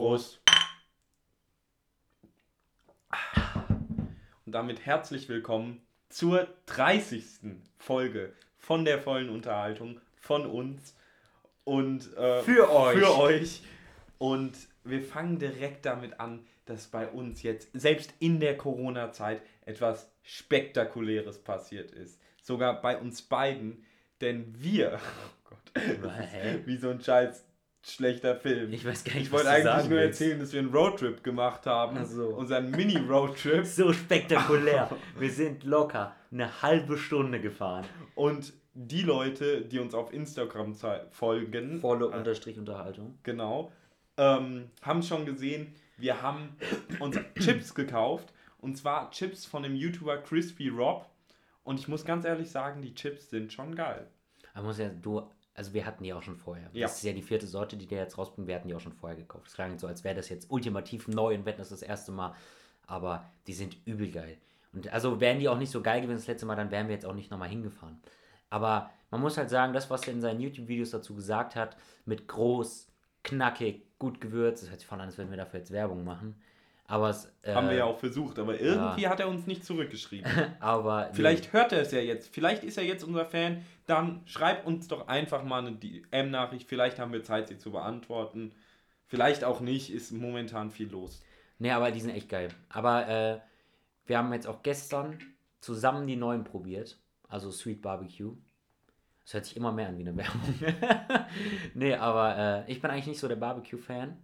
Prost. Und damit herzlich willkommen zur 30. Folge von der vollen Unterhaltung von uns und äh, Für euch. Für euch. Und wir fangen direkt damit an, dass bei uns jetzt, selbst in der Corona-Zeit, etwas Spektakuläres passiert ist. Sogar bei uns beiden, denn wir, oh Gott, wie so ein scheiß schlechter Film. Ich weiß gar nicht, Ich wollte eigentlich nur willst. erzählen, dass wir einen Roadtrip gemacht haben. Ach so. Unseren Mini-Roadtrip. So spektakulär. Wir sind locker eine halbe Stunde gefahren. Und die Leute, die uns auf Instagram folgen, Volle äh, Unterstrich Unterhaltung. genau, ähm, haben schon gesehen, wir haben uns Chips gekauft. Und zwar Chips von dem YouTuber Crispy Rob. Und ich muss ganz ehrlich sagen, die Chips sind schon geil. Aber muss ja, du, also wir hatten die auch schon vorher. Ja. Das ist ja die vierte Sorte, die der jetzt rausbringt. Wir hatten die auch schon vorher gekauft. Es klang so, als wäre das jetzt ultimativ neu und wetten das das erste Mal. Aber die sind übel geil. Und also wären die auch nicht so geil gewesen das letzte Mal, dann wären wir jetzt auch nicht nochmal hingefahren. Aber man muss halt sagen, das, was er in seinen YouTube-Videos dazu gesagt hat, mit groß, knackig, gut gewürzt, das hört sich von an, als würden wir dafür jetzt Werbung machen. Aber es, äh, Haben wir ja auch versucht, aber irgendwie hat er uns nicht zurückgeschrieben. Aber nee. Vielleicht hört er es ja jetzt. Vielleicht ist er jetzt unser Fan. Dann schreibt uns doch einfach mal eine DM-Nachricht. Vielleicht haben wir Zeit, sie zu beantworten. Vielleicht auch nicht. Ist momentan viel los. Nee, aber die sind echt geil. Aber äh, wir haben jetzt auch gestern zusammen die neuen probiert. Also Sweet Barbecue. Das hört sich immer mehr an wie eine Werbung. nee, aber äh, ich bin eigentlich nicht so der Barbecue-Fan.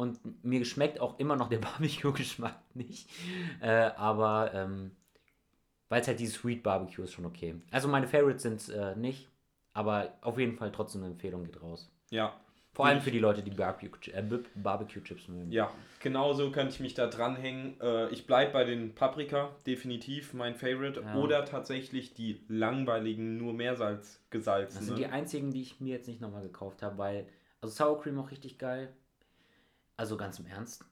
Und mir schmeckt auch immer noch der Barbecue-Geschmack nicht. Äh, aber ähm, weil es halt dieses Sweet Barbecue ist schon okay. Also meine Favorites sind äh, nicht. Aber auf jeden Fall trotzdem eine Empfehlung geht raus. Ja. Vor allem für die Leute, die Barbecue- äh, Barbecue-Chips mögen. Ja, genauso könnte ich mich da dranhängen. Äh, ich bleibe bei den Paprika, definitiv mein Favorite. Ja. Oder tatsächlich die langweiligen, nur Meersalz Das gesalzene. sind die einzigen, die ich mir jetzt nicht nochmal gekauft habe, weil, also Sour Cream auch richtig geil. Also ganz im Ernst,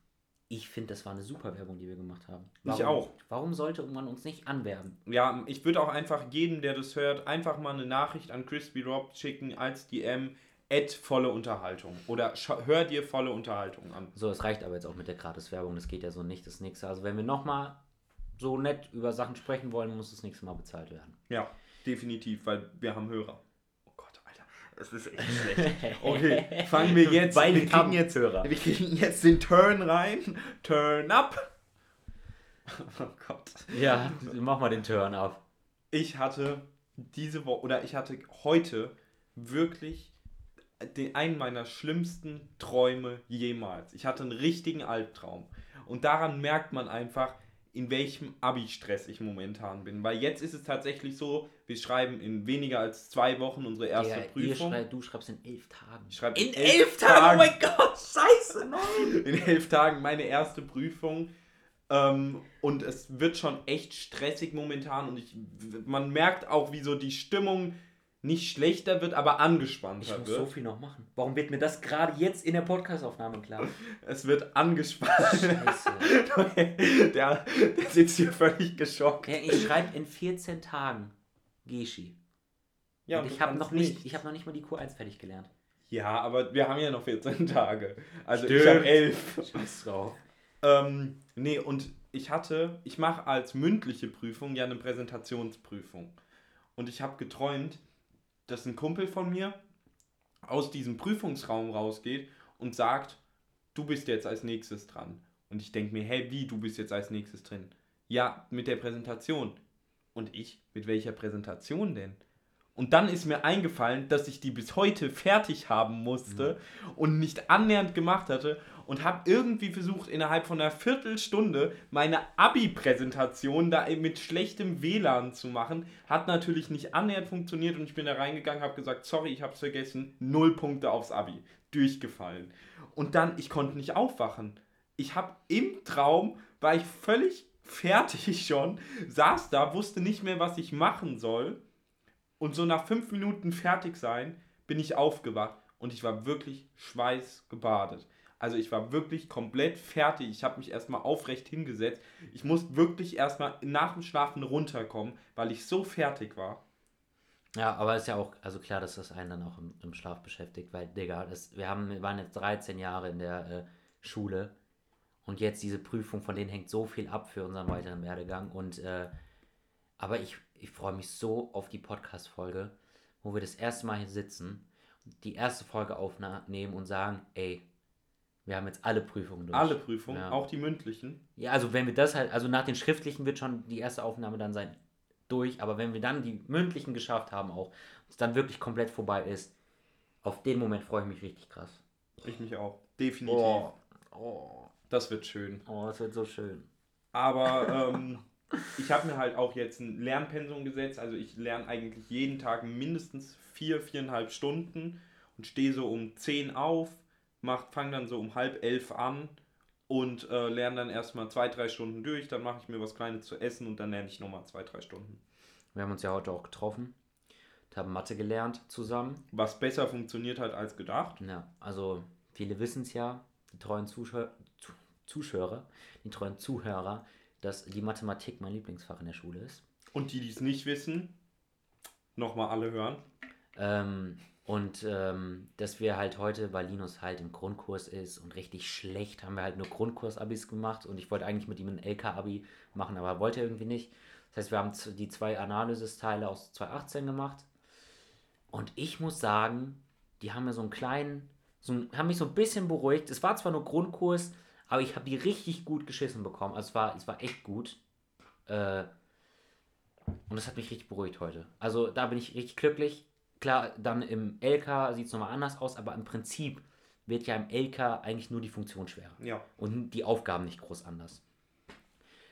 ich finde, das war eine super Werbung, die wir gemacht haben. Ich Warum, auch. Warum sollte man uns nicht anwerben? Ja, ich würde auch einfach jedem, der das hört, einfach mal eine Nachricht an Crispy Rob schicken als DM. Add volle Unterhaltung. Oder hör dir volle Unterhaltung an. So, es reicht aber jetzt auch mit der Gratis-Werbung, das geht ja so nicht, das nächste. Also wenn wir nochmal so nett über Sachen sprechen wollen, muss das nächste Mal bezahlt werden. Ja, definitiv, weil wir haben Hörer. Das ist echt schlecht. Okay, fangen wir jetzt. Weil wir kriegen jetzt, Hörer. wir kriegen jetzt den Turn rein. Turn up. Oh Gott. Ja, mach mal den Turn auf. Ich hatte diese Woche oder ich hatte heute wirklich den, einen meiner schlimmsten Träume jemals. Ich hatte einen richtigen Albtraum. Und daran merkt man einfach, in welchem Abi-Stress ich momentan bin. Weil jetzt ist es tatsächlich so, wir schreiben in weniger als zwei Wochen unsere erste ihr Prüfung. schrei- du schreibst in elf Tagen. Ich schreibe in elf Tagen? Oh mein Gott, scheiße, nein! in elf Tagen meine erste Prüfung. Ähm, und es wird schon echt stressig momentan. Und ich, man merkt auch, wie so die Stimmung nicht schlechter wird, aber Ich angespannter muss wird. so viel noch machen. Warum wird mir das gerade jetzt in der Podcastaufnahme klar? Es wird angespannt. Scheiße. der, der sitzt hier völlig geschockt. Ja, ich schreibe in 14 Tagen Geschi. Ja, und und ich habe noch nicht, ich habe noch nicht mal die Q1 fertig gelernt. Ja, aber wir haben ja noch 14 Tage. Also ich Stimmt. habe 11. Scheiß drauf. Ähm, nee, und ich hatte, ich mache als mündliche Prüfung ja eine Präsentationsprüfung. Und ich habe geträumt, dass ein Kumpel von mir aus diesem Prüfungsraum rausgeht und sagt, du bist jetzt als nächstes dran. Und ich denke mir, hey, wie, du bist jetzt als nächstes drin? Ja, mit der Präsentation. Und ich, mit welcher Präsentation denn? Und dann ist mir eingefallen, dass ich die bis heute fertig haben musste und nicht annähernd gemacht hatte und habe irgendwie versucht, innerhalb von einer Viertelstunde meine Abi-Präsentation da mit schlechtem WLAN zu machen. Hat natürlich nicht annähernd funktioniert und ich bin da reingegangen, habe gesagt, sorry, ich habe es vergessen, null Punkte aufs Abi. Durchgefallen. Und dann, ich konnte nicht aufwachen. Ich habe im Traum, war ich völlig fertig schon, saß da, wusste nicht mehr, was ich machen soll. Und so nach fünf Minuten fertig sein, bin ich aufgewacht und ich war wirklich schweißgebadet. Also ich war wirklich komplett fertig. Ich habe mich erstmal aufrecht hingesetzt. Ich musste wirklich erstmal nach dem Schlafen runterkommen, weil ich so fertig war. Ja, aber ist ja auch, also klar, dass das einen dann auch im, im Schlaf beschäftigt, weil, Digga, das, wir haben, wir waren jetzt 13 Jahre in der äh, Schule. Und jetzt diese Prüfung, von denen hängt so viel ab für unseren weiteren Werdegang. Und äh, aber ich, ich freue mich so auf die Podcast-Folge, wo wir das erste Mal hier sitzen, die erste Folge aufnehmen und sagen, ey, wir haben jetzt alle Prüfungen durch. Alle Prüfungen, Ja. auch die mündlichen. Ja, also wenn wir das halt, also nach den schriftlichen wird schon die erste Aufnahme dann sein durch, aber wenn wir dann die mündlichen geschafft haben auch, es dann wirklich komplett vorbei ist, auf den Moment freue ich mich richtig krass. Ich mich auch. Definitiv. Oh, oh, Das wird schön. oh das wird so schön. Aber ähm, ich habe mir halt auch jetzt ein Lernpensum gesetzt. Also ich lerne eigentlich jeden Tag mindestens vier, viereinhalb Stunden und stehe so um 10 auf, fange dann so um halb elf an und äh, lerne dann erstmal zwei, drei Stunden durch. Dann mache ich mir was Kleines zu essen und dann lerne ich nochmal zwei, drei Stunden. Wir haben uns ja heute auch getroffen, und haben Mathe gelernt zusammen. Was besser funktioniert hat als gedacht. Ja, also viele wissen es ja, die treuen Zuschauer, Zu- Zuschauer, die treuen Zuhörer, dass die Mathematik mein Lieblingsfach in der Schule ist. Und die, die es nicht wissen, nochmal alle hören. Ähm, und ähm, dass wir halt heute, weil Linus halt im Grundkurs ist und richtig schlecht, haben wir halt nur Grundkurs-Abis gemacht und ich wollte eigentlich mit ihm ein LK-Abi machen, aber wollte er irgendwie nicht. Das heißt, wir haben die zwei Analysis-Teile aus 2018 gemacht und ich muss sagen, die haben mir so einen kleinen, so ein, haben mich so ein bisschen beruhigt. Es war zwar nur Grundkurs, aber ich habe die richtig gut geschissen bekommen. Also es war, es war echt gut. Äh, und das hat mich richtig beruhigt heute. Also da bin ich richtig glücklich. Klar, dann im LK sieht es nochmal anders aus, aber im Prinzip wird ja im LK eigentlich nur die Funktion schwerer. Ja. Und die Aufgaben nicht groß anders.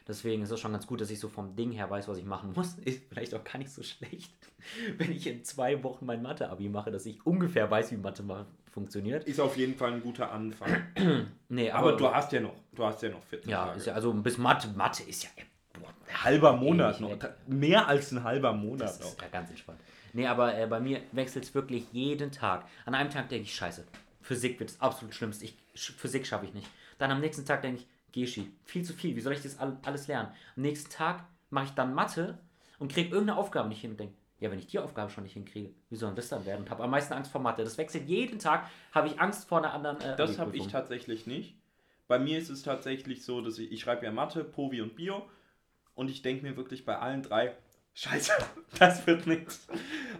Deswegen ist es schon ganz gut, dass ich so vom Ding her weiß, was ich machen muss. Ist vielleicht auch gar nicht so schlecht, wenn ich in zwei Wochen mein Mathe-Abi mache, dass ich ungefähr weiß, wie Mathe ma- funktioniert. Ist auf jeden Fall ein guter Anfang. Nee, Aber du hast ja noch, du hast ja noch 14 Ja, Tage. ist ja, also bis Mathe, Mathe ist ja, boah, halber Monat noch. Mehr als ein halber Monat Das noch. ist ja ganz entspannt. Nee, aber äh, bei mir wechselt es wirklich jeden Tag. An einem Tag denke ich, scheiße, Physik wird das absolut Schlimmste. Ich, Physik schaffe ich nicht. Dann am nächsten Tag denke ich, Geschi, viel zu viel. Wie soll ich das all, alles lernen? Am nächsten Tag mache ich dann Mathe und kriege irgendeine Aufgabe nicht hin und denke, ja, wenn ich die Aufgabe schon nicht hinkriege, wie soll das dann werden? Und habe am meisten Angst vor Mathe. Das wechselt jeden Tag, habe ich Angst vor einer anderen. Äh, Das habe ich tatsächlich nicht. Bei mir ist es tatsächlich so, dass ich, ich schreibe ja Mathe, Povi und Bio und ich denke mir wirklich bei allen drei, scheiße, das wird nichts.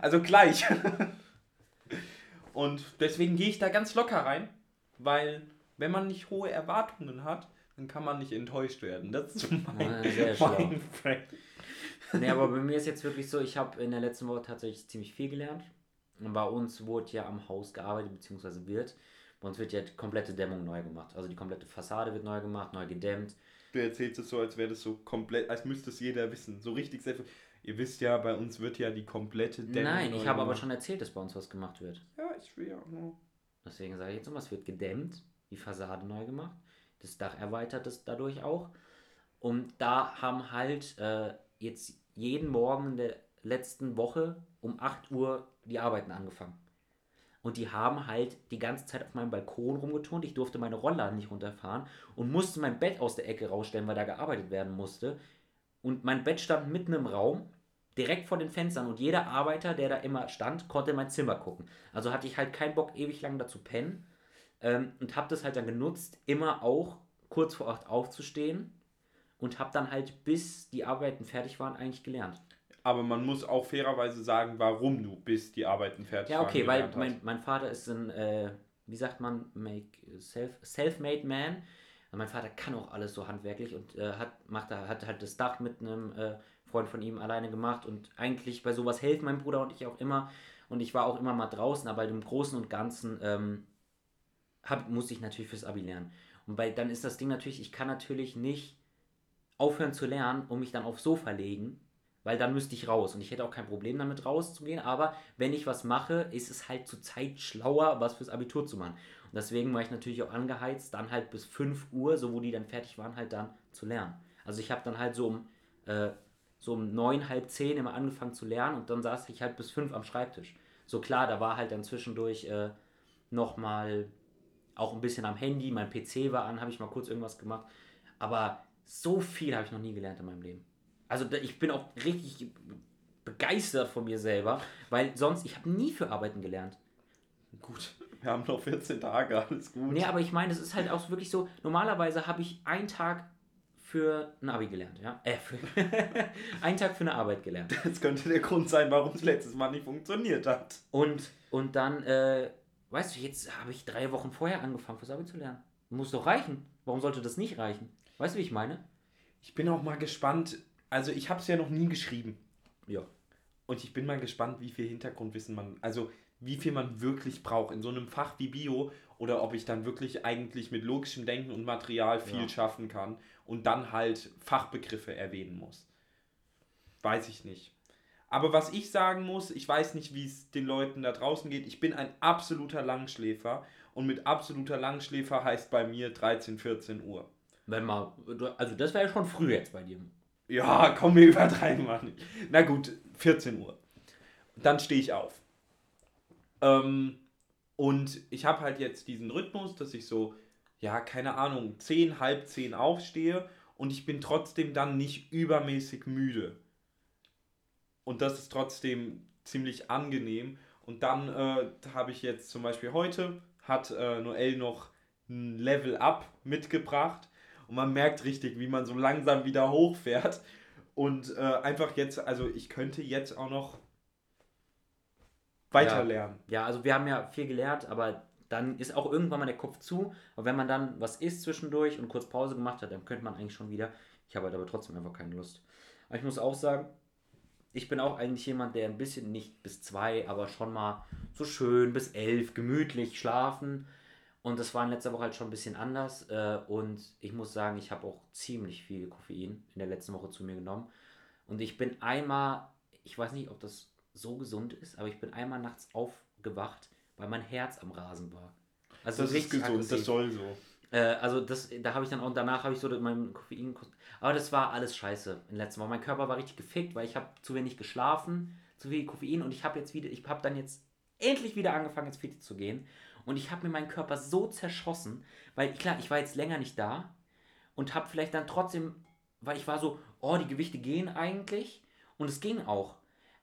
Also gleich. Und deswegen gehe ich da ganz locker rein, weil wenn man nicht hohe Erwartungen hat, dann kann man nicht enttäuscht werden. Das ist mein, sehr schlau. mein Friend. Nee, aber bei mir ist jetzt wirklich so, ich habe in der letzten Woche tatsächlich ziemlich viel gelernt. Und bei uns wurde ja am Haus gearbeitet, beziehungsweise wird. Bei uns wird ja die komplette Dämmung neu gemacht. Also die komplette Fassade wird neu gemacht, neu gedämmt. Du erzählst es so, als wäre das so komplett, als müsste es jeder wissen. So richtig sehr Ihr wisst ja, bei uns wird ja die komplette Dämmung Nein, ich habe aber schon erzählt, dass bei uns was gemacht wird. Ja, ich will ja auch nur. Deswegen sage ich jetzt nochmal, es wird gedämmt, die Fassade neu gemacht, das Dach erweitert ist dadurch auch. Und da haben halt äh, jetzt jeden Morgen in der letzten Woche um 8 Uhr die Arbeiten angefangen. Und die haben halt die ganze Zeit auf meinem Balkon rumgeturnt. Ich durfte meine Rollladen nicht runterfahren und musste mein Bett aus der Ecke rausstellen, weil da gearbeitet werden musste. Und mein Bett stand mitten im Raum, direkt vor den Fenstern. Und jeder Arbeiter, der da immer stand, konnte in mein Zimmer gucken. Also hatte ich halt keinen Bock, ewig lang da zu pennen. Ähm, und habe das halt dann genutzt, immer auch kurz vor acht aufzustehen. Und habe dann halt, bis die Arbeiten fertig waren, eigentlich gelernt. Aber man muss auch fairerweise sagen, warum du bis die Arbeiten fertig Ja, waren okay, weil gelernt hast. mein, mein Vater ist ein, äh, wie sagt man, make self, self-made man. Mein Vater kann auch alles so handwerklich und äh, hat, macht, da- hat halt das Dach mit einem äh, Freund von ihm alleine gemacht. Und eigentlich bei sowas helfen mein Bruder und ich auch immer. Und ich war auch immer mal draußen, aber im Großen und Ganzen ähm, hab, musste ich natürlich fürs Abi lernen. Und bei, dann ist das Ding natürlich, ich kann natürlich nicht aufhören zu lernen und mich dann aufs Sofa legen, weil dann müsste ich raus. Und ich hätte auch kein Problem damit rauszugehen, aber wenn ich was mache, ist es halt zur Zeit schlauer, was fürs Abitur zu machen. Und deswegen war ich natürlich auch angeheizt, dann halt bis 5 Uhr, so wo die dann fertig waren, halt dann zu lernen. Also ich habe dann halt so um, äh, so um 9, halb 10 immer angefangen zu lernen und dann saß ich halt bis 5 am Schreibtisch. So klar, da war halt dann zwischendurch äh, nochmal auch ein bisschen am Handy, mein PC war an, habe ich mal kurz irgendwas gemacht. Aber so viel habe ich noch nie gelernt in meinem Leben. Also ich bin auch richtig begeistert von mir selber, weil sonst, ich habe nie für Arbeiten gelernt. Gut. Wir haben noch 14 Tage, alles gut. Nee, aber ich meine, es ist halt auch wirklich so, normalerweise habe ich einen Tag für ein Abi gelernt, ja? Äh, für einen Tag für eine Arbeit gelernt. Das könnte der Grund sein, warum es letztes Mal nicht funktioniert hat. Und, und dann, äh, weißt du, jetzt habe ich drei Wochen vorher angefangen, fürs Abi zu lernen. Muss doch reichen. Warum sollte das nicht reichen? Weißt du, wie ich meine? Ich bin auch mal gespannt. Also, ich habe es ja noch nie geschrieben. Ja. Und ich bin mal gespannt, wie viel Hintergrundwissen man, also wie viel man wirklich braucht in so einem Fach wie Bio oder ob ich dann wirklich eigentlich mit logischem Denken und Material viel Ja. schaffen kann und dann halt Fachbegriffe erwähnen muss. Weiß ich nicht. Aber was ich sagen muss, ich weiß nicht, wie es den Leuten da draußen geht. Ich bin ein absoluter Langschläfer und mit absoluter Langschläfer heißt bei mir 13, 14 Uhr. Wenn mal, also das wäre ja schon früh jetzt bei dir. Ja, komm, wir übertreiben mal nicht. Na gut, 14 Uhr. Dann stehe ich auf. Ähm, und ich habe halt jetzt diesen Rhythmus, dass ich so, ja, keine Ahnung, 10, halb 10 aufstehe und ich bin trotzdem dann nicht übermäßig müde. Und das ist trotzdem ziemlich angenehm. Und dann äh, habe ich jetzt zum Beispiel heute, hat äh, Noel noch ein Level Up mitgebracht. Und man merkt richtig, wie man so langsam wieder hochfährt. Und äh, einfach jetzt, also ich könnte jetzt auch noch weiter Ja. lernen. Ja, also wir haben ja viel gelernt, aber dann ist auch irgendwann mal der Kopf zu. Und wenn man dann was isst zwischendurch und kurz Pause gemacht hat, dann könnte man eigentlich schon wieder. Ich habe halt aber trotzdem einfach keine Lust. Aber ich muss auch sagen, ich bin auch eigentlich jemand, der ein bisschen nicht bis zwei, aber schon mal so schön bis elf gemütlich schlafen. Und das war in letzter Woche halt schon ein bisschen anders. Äh, und ich muss sagen, ich habe auch ziemlich viel Koffein in der letzten Woche zu mir genommen. Und ich bin einmal, ich weiß nicht, ob das so gesund ist, aber ich bin einmal nachts aufgewacht, weil mein Herz am Rasen war. Also Das ist richtig gesund, aggressiv. das soll so. Äh, also das, da habe ich dann auch, danach habe ich so mein Koffein, aber das war alles scheiße in letzter Woche. Mein Körper war richtig gefickt, weil ich habe zu wenig geschlafen, zu viel Koffein und ich habe jetzt wieder, ich habe dann jetzt endlich wieder angefangen ins Fitness zu gehen und ich habe mir meinen Körper so zerschossen, weil klar, ich war jetzt länger nicht da und habe vielleicht dann trotzdem, weil ich war so, oh, die Gewichte gehen eigentlich und es ging auch,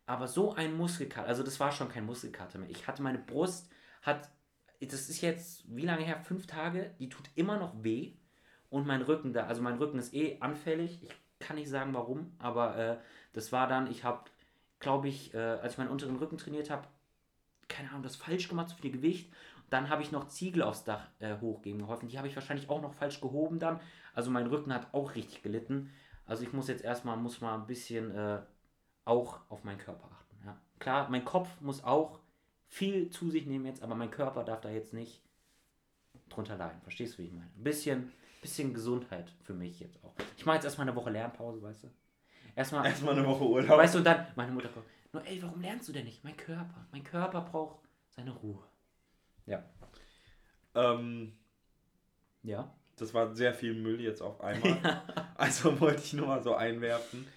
aber so ein Muskelkater, also das war schon kein Muskelkater mehr. Ich hatte meine Brust, hat das ist jetzt, wie lange her? Fünf Tage. Die tut immer noch weh. Und mein Rücken da, also mein Rücken ist eh anfällig. Ich kann nicht sagen warum, aber äh, das war dann, ich habe, glaube ich, äh, als ich meinen unteren Rücken trainiert habe, keine Ahnung, das falsch gemacht, zu viel Gewicht. Dann habe ich noch Ziegel aufs Dach äh, hochgeben geholfen. Die habe ich wahrscheinlich auch noch falsch gehoben dann. Also mein Rücken hat auch richtig gelitten. Also ich muss jetzt erstmal, muss mal ein bisschen äh, auch auf meinen Körper achten. Ja. Klar, mein Kopf muss auch viel zu sich nehmen jetzt, aber mein Körper darf da jetzt nicht drunter leiden. Verstehst du, wie ich meine? Ein bisschen, bisschen Gesundheit für mich jetzt auch. Ich mache jetzt erstmal eine Woche Lernpause, weißt du? Erstmal, Erstmal eine Woche Urlaub. weißt du, und dann, meine Mutter kommt, nur ey, warum lernst du denn nicht? Mein Körper, mein Körper braucht seine Ruhe. Ja. Ähm, Ja. das war sehr viel Müll jetzt auf einmal. Also wollte ich nur mal so einwerfen.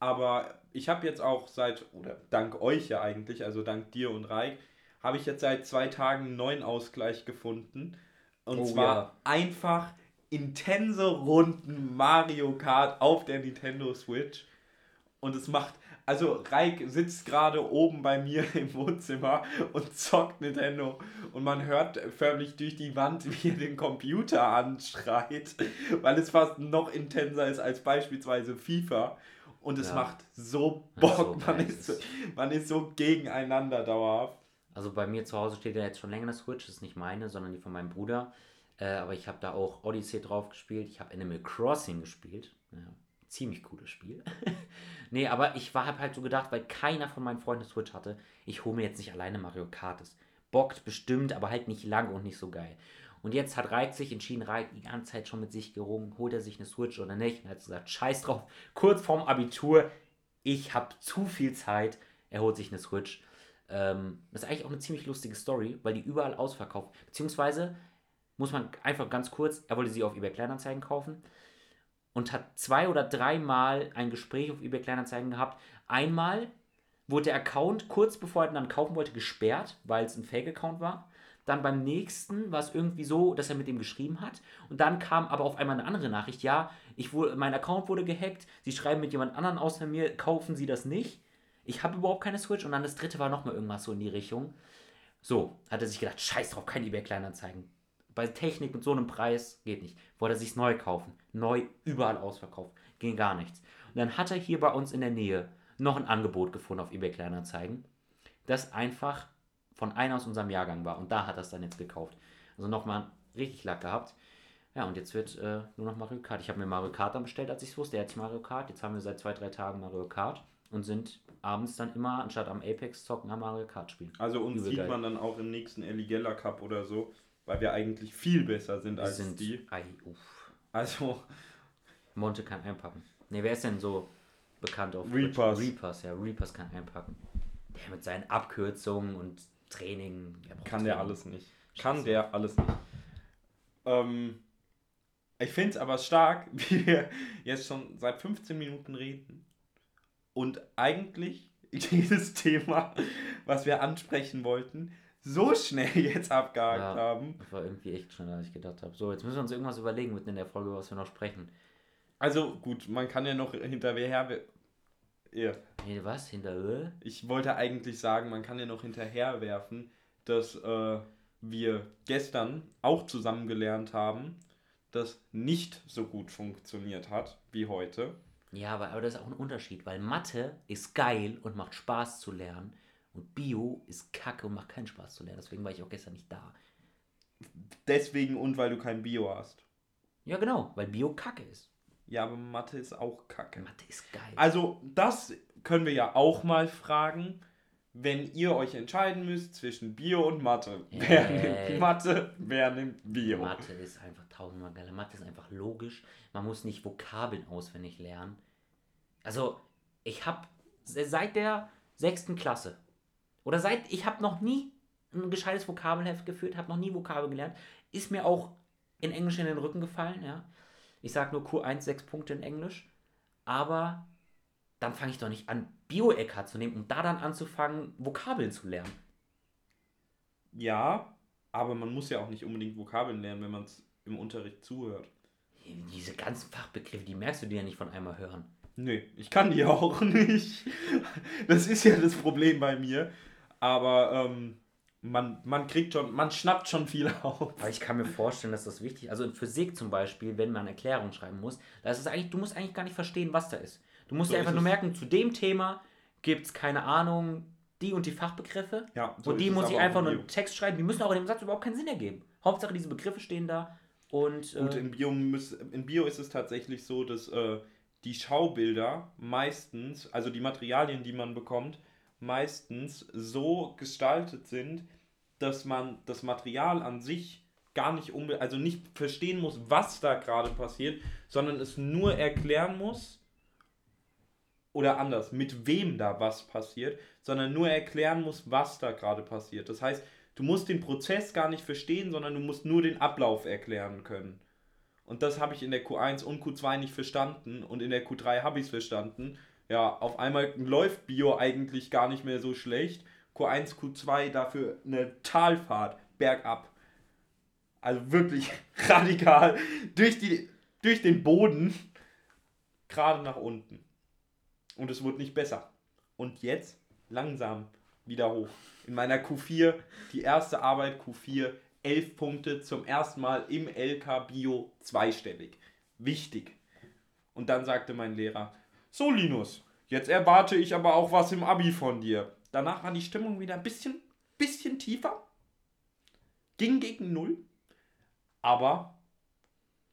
Aber ich habe jetzt auch seit, oder dank euch ja eigentlich, also dank dir und Reik, habe ich jetzt seit zwei Tagen einen neuen Ausgleich gefunden. Und Oh, zwar ja. einfach intense Runden Mario Kart auf der Nintendo Switch. Und es macht, also Reik sitzt gerade oben bei mir im Wohnzimmer und zockt Nintendo. Und man hört förmlich durch die Wand, wie er den Computer anschreit, weil es fast noch intenser ist als beispielsweise FIFA. Und es Ja. macht so Bock, so man, ist so, man ist so gegeneinander dauerhaft. Also bei mir zu Hause steht ja jetzt schon länger eine Switch, das ist nicht meine, sondern die von meinem Bruder. Äh, aber ich habe da auch Odyssey drauf gespielt. Ich habe Animal Crossing gespielt. Ja, ziemlich cooles Spiel. nee, aber ich war hab halt so gedacht, weil keiner von meinen Freunden eine Switch hatte, ich hole mir jetzt nicht alleine Mario Kart. Das bockt bestimmt, aber halt nicht lang und nicht so geil. Und jetzt hat Reik sich entschieden, Reik die ganze Zeit schon mit sich gerungen, holt er sich eine Switch oder nicht. Und er hat gesagt, scheiß drauf, kurz vorm Abitur, ich habe zu viel Zeit, er holt sich eine Switch. Ähm, das ist eigentlich auch eine ziemlich lustige Story, weil die überall ausverkauft. Beziehungsweise muss man einfach ganz kurz, er wollte sie auf eBay Kleinanzeigen kaufen und hat zwei oder dreimal ein Gespräch auf eBay Kleinanzeigen gehabt. Einmal wurde der Account kurz bevor er ihn dann kaufen wollte gesperrt, weil es ein Fake-Account war. Dann beim nächsten war es irgendwie so, dass er mit ihm geschrieben hat. Und dann kam aber auf einmal eine andere Nachricht. Ja, ich wurde, mein Account wurde gehackt. Sie schreiben mit jemand anderen außer mir, kaufen Sie das nicht. Ich habe überhaupt keine Switch. Und dann das dritte war nochmal irgendwas so in die Richtung. So, hat er sich gedacht, scheiß drauf, kein eBay Kleinanzeigen. Bei Technik mit so einem Preis geht nicht. Wollte er sich neu kaufen. Neu, überall ausverkauft. Ging gar nichts. Und dann hat er hier bei uns in der Nähe noch ein Angebot gefunden auf eBay Kleinanzeigen, das einfach von einer aus unserem Jahrgang war. Und da hat er es dann jetzt gekauft. Also nochmal richtig Lack gehabt. Ja, und jetzt wird äh, nur noch Mario Kart. Ich habe mir Mario Kart dann bestellt, als ich es wusste. Jetzt Mario Kart. Jetzt haben wir seit zwei, drei Tagen Mario Kart und sind abends dann immer, anstatt am Apex zocken, am Mario Kart spielen. Also uns Übel sieht geil. man dann auch im nächsten Eligella Cup oder so, weil wir eigentlich viel besser sind Wir als sind, die. Ei, uff. Also, Monte kann einpacken. Ne, wer ist denn so bekannt auf Reapers. Twitch? Reapers, ja. Reapers kann einpacken. Der mit seinen Abkürzungen und Training. der kann der Training. alles nicht. Kann Scheiße. der alles nicht. Ähm, ich finde es aber stark, wie wir jetzt schon seit 15 Minuten reden und eigentlich jedes Thema, was wir ansprechen wollten, so schnell jetzt abgehakt Ja. haben. Das war irgendwie echt schneller, als ich gedacht habe. So, jetzt müssen wir uns irgendwas überlegen mitten in der Folge, was wir noch sprechen. Also gut, man kann ja noch hinterher. Ja. Nee, was? Hinter. Ich wollte eigentlich sagen, man kann ja noch hinterherwerfen, dass äh, wir gestern auch zusammen gelernt haben, das nicht so gut funktioniert hat wie heute. Ja, aber, aber das ist auch ein Unterschied, weil Mathe ist geil und macht Spaß zu lernen. Und Bio ist kacke und macht keinen Spaß zu lernen. Deswegen war ich auch gestern nicht da. Deswegen und weil du kein Bio hast. Ja, genau, weil Bio kacke ist. Ja, aber Mathe ist auch kacke. Mathe ist geil. Also, das können wir ja auch mal fragen, wenn ihr euch entscheiden müsst zwischen Bio und Mathe. Wer Yay. nimmt Mathe, wer nimmt Bio? Mathe ist einfach tausendmal geiler. Mathe ist einfach logisch. Man muss nicht Vokabeln auswendig lernen. Also, ich habe seit der sechsten Klasse oder seit, ich habe noch nie ein gescheites Vokabelheft geführt, habe noch nie Vokabel gelernt. Ist mir auch in Englisch in den Rücken gefallen, ja. Ich sage nur Q1 sechs Punkte in Englisch. Aber dann fange ich doch nicht an, Bio-EK zu nehmen, um da dann anzufangen, Vokabeln zu lernen. Ja, aber man muss ja auch nicht unbedingt Vokabeln lernen, wenn man es im Unterricht zuhört. Diese ganzen Fachbegriffe, die merkst du dir ja nicht von einmal hören. Nee, ich kann die auch nicht. Das ist ja das Problem bei mir. Aber ähm, man, man kriegt schon, man schnappt schon viel auf. Aber ich kann mir vorstellen, dass das wichtig ist. Also in Physik zum Beispiel, wenn man Erklärung schreiben muss, da ist es eigentlich, du musst eigentlich gar nicht verstehen, was da ist. Du musst So dir einfach nur merken, zu dem Thema gibt es keine Ahnung, die und die Fachbegriffe. Ja, so und die muss ich einfach nur einen Text schreiben. Die müssen auch in dem Satz überhaupt keinen Sinn ergeben. Hauptsache, diese Begriffe stehen da. Und Gut, äh, in Bio, muss, in Bio ist es tatsächlich so, dass äh, die Schaubilder meistens, also die Materialien, die man bekommt, meistens so gestaltet sind, dass man das Material an sich gar nicht unbe also nicht verstehen muss, was da gerade passiert, sondern es nur erklären muss oder anders, mit wem da was passiert, sondern nur erklären muss, was da gerade passiert. Das heißt, du musst den Prozess gar nicht verstehen, sondern du musst nur den Ablauf erklären können. Und das habe ich in der Q1 und Q2 nicht verstanden und in der Q3 habe ich es verstanden. Ja, auf einmal läuft Bio eigentlich gar nicht mehr so schlecht. Q1, Q2 dafür eine Talfahrt bergab. Also wirklich radikal durch, die, durch den Boden gerade nach unten. Und es wurde nicht besser. Und jetzt langsam wieder hoch. In meiner Q4, die erste Arbeit Q4, 11 Punkte zum ersten Mal im LK Bio zweistellig. Wichtig. Und dann sagte mein Lehrer, so Linus, jetzt erwarte ich aber auch was im Abi von dir. Danach war die Stimmung wieder ein bisschen, bisschen tiefer. Ging gegen Null. Aber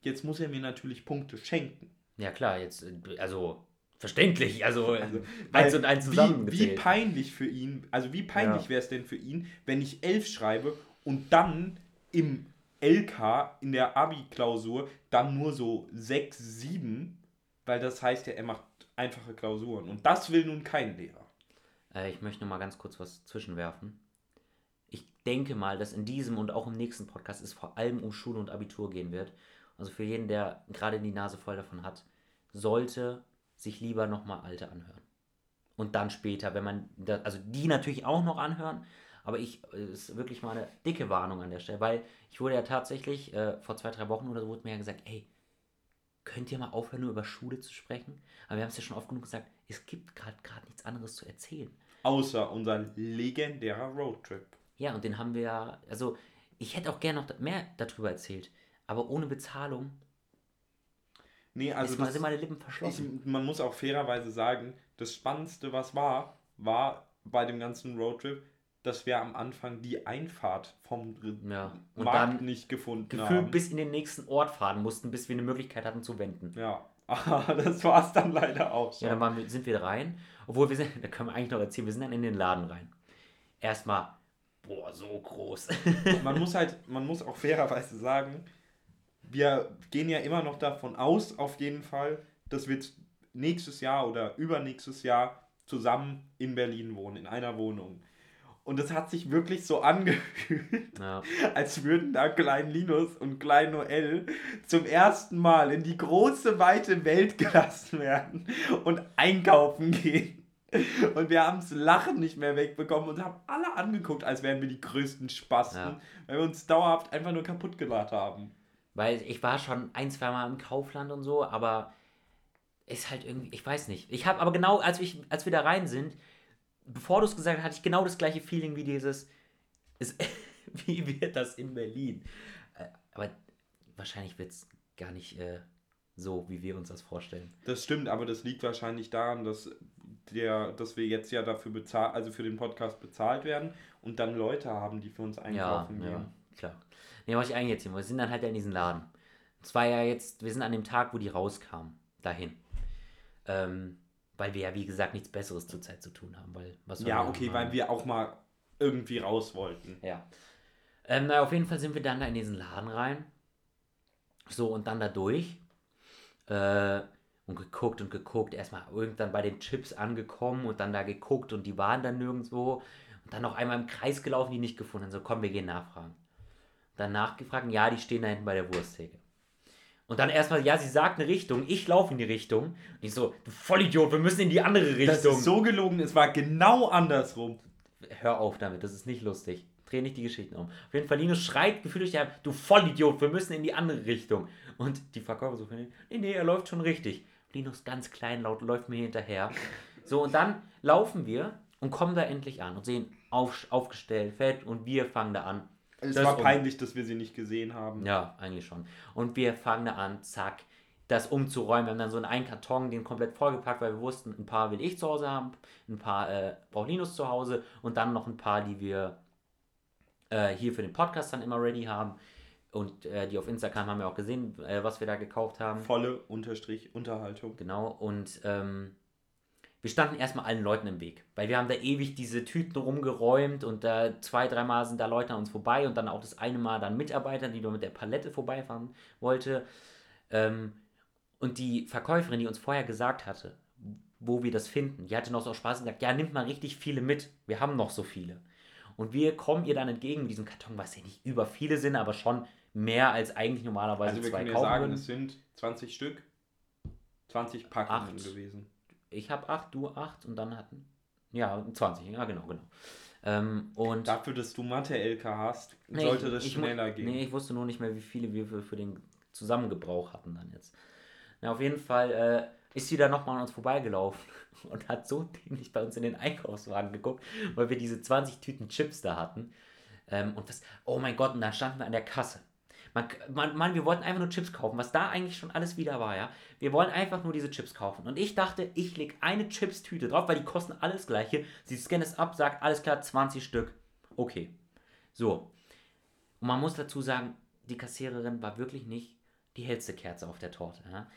jetzt muss er mir natürlich Punkte schenken. ja klar, jetzt, also verständlich, also, Also, eins und eins wie, wie zusammengezählt. peinlich für ihn, also wie peinlich Ja. wäre es denn für ihn, wenn ich 11 schreibe und dann im LK in der Abi-Klausur dann nur so 6, 7, weil das heißt ja, er macht einfache Klausuren. Und das will nun kein Lehrer. Äh, ich möchte noch mal ganz kurz was zwischenwerfen. Ich denke mal, dass in diesem und auch im nächsten Podcast es vor allem um Schule und Abitur gehen wird. Also für jeden, der gerade die Nase voll davon hat, sollte sich lieber noch mal alte anhören. Und dann später, wenn man, da, also die natürlich auch noch anhören, aber ich, äh, ist wirklich mal eine dicke Warnung an der Stelle, weil ich wurde ja tatsächlich, äh, vor zwei, drei Wochen oder so, wurde mir ja gesagt, ey, könnt ihr mal aufhören, nur über Schule zu sprechen? Aber wir haben es ja schon oft genug gesagt, es gibt gerade gerade nichts anderes zu erzählen. Außer unser legendärer Roadtrip. Ja, und den haben wir ja, also ich hätte auch gerne noch mehr darüber erzählt, aber ohne Bezahlung Nee, also ist mal, das, sind meine Lippen verschlossen. ich, man muss auch fairerweise sagen, das Spannendste, was war, war bei dem ganzen Roadtrip, dass wir am Anfang die Einfahrt vom ja. Und Markt nicht gefunden gefühlt haben. bis in den nächsten Ort fahren mussten, bis wir eine Möglichkeit hatten zu wenden. Ja, das war es dann leider auch schon. Ja, dann wir, sind wir rein. Obwohl wir sind, da können wir eigentlich noch erzählen, wir sind dann in den Laden rein. Erstmal, boah, so groß. man muss halt, man muss auch fairerweise sagen, wir gehen ja immer noch davon aus, auf jeden Fall, dass wir nächstes Jahr oder übernächstes Jahr zusammen in Berlin wohnen, in einer Wohnung. Und es hat sich wirklich so angefühlt, ja. als würden da Klein Linus und Klein Noel zum ersten Mal in die große, weite Welt gelassen werden und einkaufen gehen. Und wir haben das Lachen nicht mehr wegbekommen und haben alle angeguckt, als wären wir die größten Spasten, Ja. weil wir uns dauerhaft einfach nur kaputt gelacht haben. Weil ich war schon ein, zwei Mal im Kaufland und so, aber ist halt irgendwie, ich weiß nicht. Ich habe aber genau, als, ich, als wir da rein sind, bevor du es gesagt hast, hatte ich genau das gleiche Feeling wie dieses, ist, wie wird das in Berlin? Äh, Aber wahrscheinlich wird es gar nicht äh, so, wie wir uns das vorstellen. Das stimmt, aber das liegt wahrscheinlich daran, dass, der, dass wir jetzt ja dafür bezahlt, also für den Podcast bezahlt werden und dann Leute haben, die für uns Ja, einkaufen ja, gehen. klar. Nee, was ich eigentlich jetzt hier, wir sind dann halt in diesen Laden. Es war ja jetzt, wir sind an dem Tag, wo die rauskamen, dahin. Ähm, weil wir ja, wie gesagt, nichts Besseres zurzeit zu tun haben. Weil, was Ja, okay, machen? weil wir auch mal irgendwie raus wollten. Ja. Ähm, na, auf jeden Fall sind wir dann da in diesen Laden rein. So, und dann da durch. Äh, und geguckt und geguckt. Erstmal irgendwann bei den Chips angekommen und dann da geguckt und die waren dann nirgendwo. Und dann noch einmal im Kreis gelaufen, die nicht gefunden. haben. So, komm, wir gehen nachfragen. Dann nachgefragt, ja, die stehen da hinten bei der Wursttheke. Und dann erstmal, ja, sie sagt eine Richtung, ich laufe in die Richtung. Und ich so, du Vollidiot, wir müssen in die andere Richtung. Das ist so gelogen, es war genau andersrum. Hör auf damit, das ist nicht lustig. Dreh nicht die Geschichten um. Auf jeden Fall, Linus schreit gefühlt durch die Hand, du Vollidiot, wir müssen in die andere Richtung. Und die Verkäufer so, nee, nee, er läuft schon richtig. Linus ganz kleinlaut läuft mir hinterher. So, und dann laufen wir und kommen da endlich an und sehen auf, aufgestellt, fett und wir fangen da an. Es Das war peinlich, dass wir sie nicht gesehen haben. Ja, eigentlich schon. Und wir fangen da an, zack, das umzuräumen. Wir haben dann so einen Karton, den komplett vollgepackt, weil wir wussten, ein paar will ich zu Hause haben, ein paar äh, braucht Linus zu Hause und dann noch ein paar, die wir äh, hier für den Podcast dann immer ready haben. Und äh, die auf Instagram haben wir auch gesehen, äh, was wir da gekauft haben. Volle Unterstrich Unterhaltung. Genau, und ähm, wir standen erstmal allen Leuten im Weg, weil wir haben da ewig diese Tüten rumgeräumt und da zwei, dreimal sind da Leute an uns vorbei und dann auch das eine Mal dann Mitarbeiter, die nur mit der Palette vorbeifahren wollte. Ähm, und die Verkäuferin, die uns vorher gesagt hatte, wo wir das finden, die hatte noch so Spaß und gesagt, ja, nimmt mal richtig viele mit, wir haben noch so viele. Und wir kommen ihr dann entgegen mit diesem Karton, was ja nicht über viele sind, aber schon mehr als eigentlich normalerweise Also wir zwei können ja kaufen sagen, würden. es sind 20 Stück. 20 Packungen gewesen. Ich habe 8, du 8 und dann hatten. Ja, 20, ja, genau, genau. Ähm, und. Dafür, dass du Mathe-LK hast, Nee, sollte ich- das ich schneller gehen. Nee, ich wusste nur nicht mehr, wie viele wir für, für den Zusammengebrauch hatten dann jetzt. Na, auf jeden Fall äh, ist sie da nochmal an uns vorbeigelaufen und hat so dämlich bei uns in den Einkaufswagen geguckt, weil wir diese 20 Tüten Chips da hatten. Ähm, und was, oh mein Gott, und dann standen wir an der Kasse. Man, man, man, wir wollten einfach nur Chips kaufen, was da eigentlich schon alles wieder war, ja. Wir wollen einfach nur diese Chips kaufen. Und ich dachte, ich lege eine Chips-Tüte drauf, weil die kosten alles gleiche. Sie scannt es ab, sagt, alles klar, 20 Stück. Okay. So. Und man muss dazu sagen, die Kassiererin war wirklich nicht die hellste Kerze auf der Torte. Ja?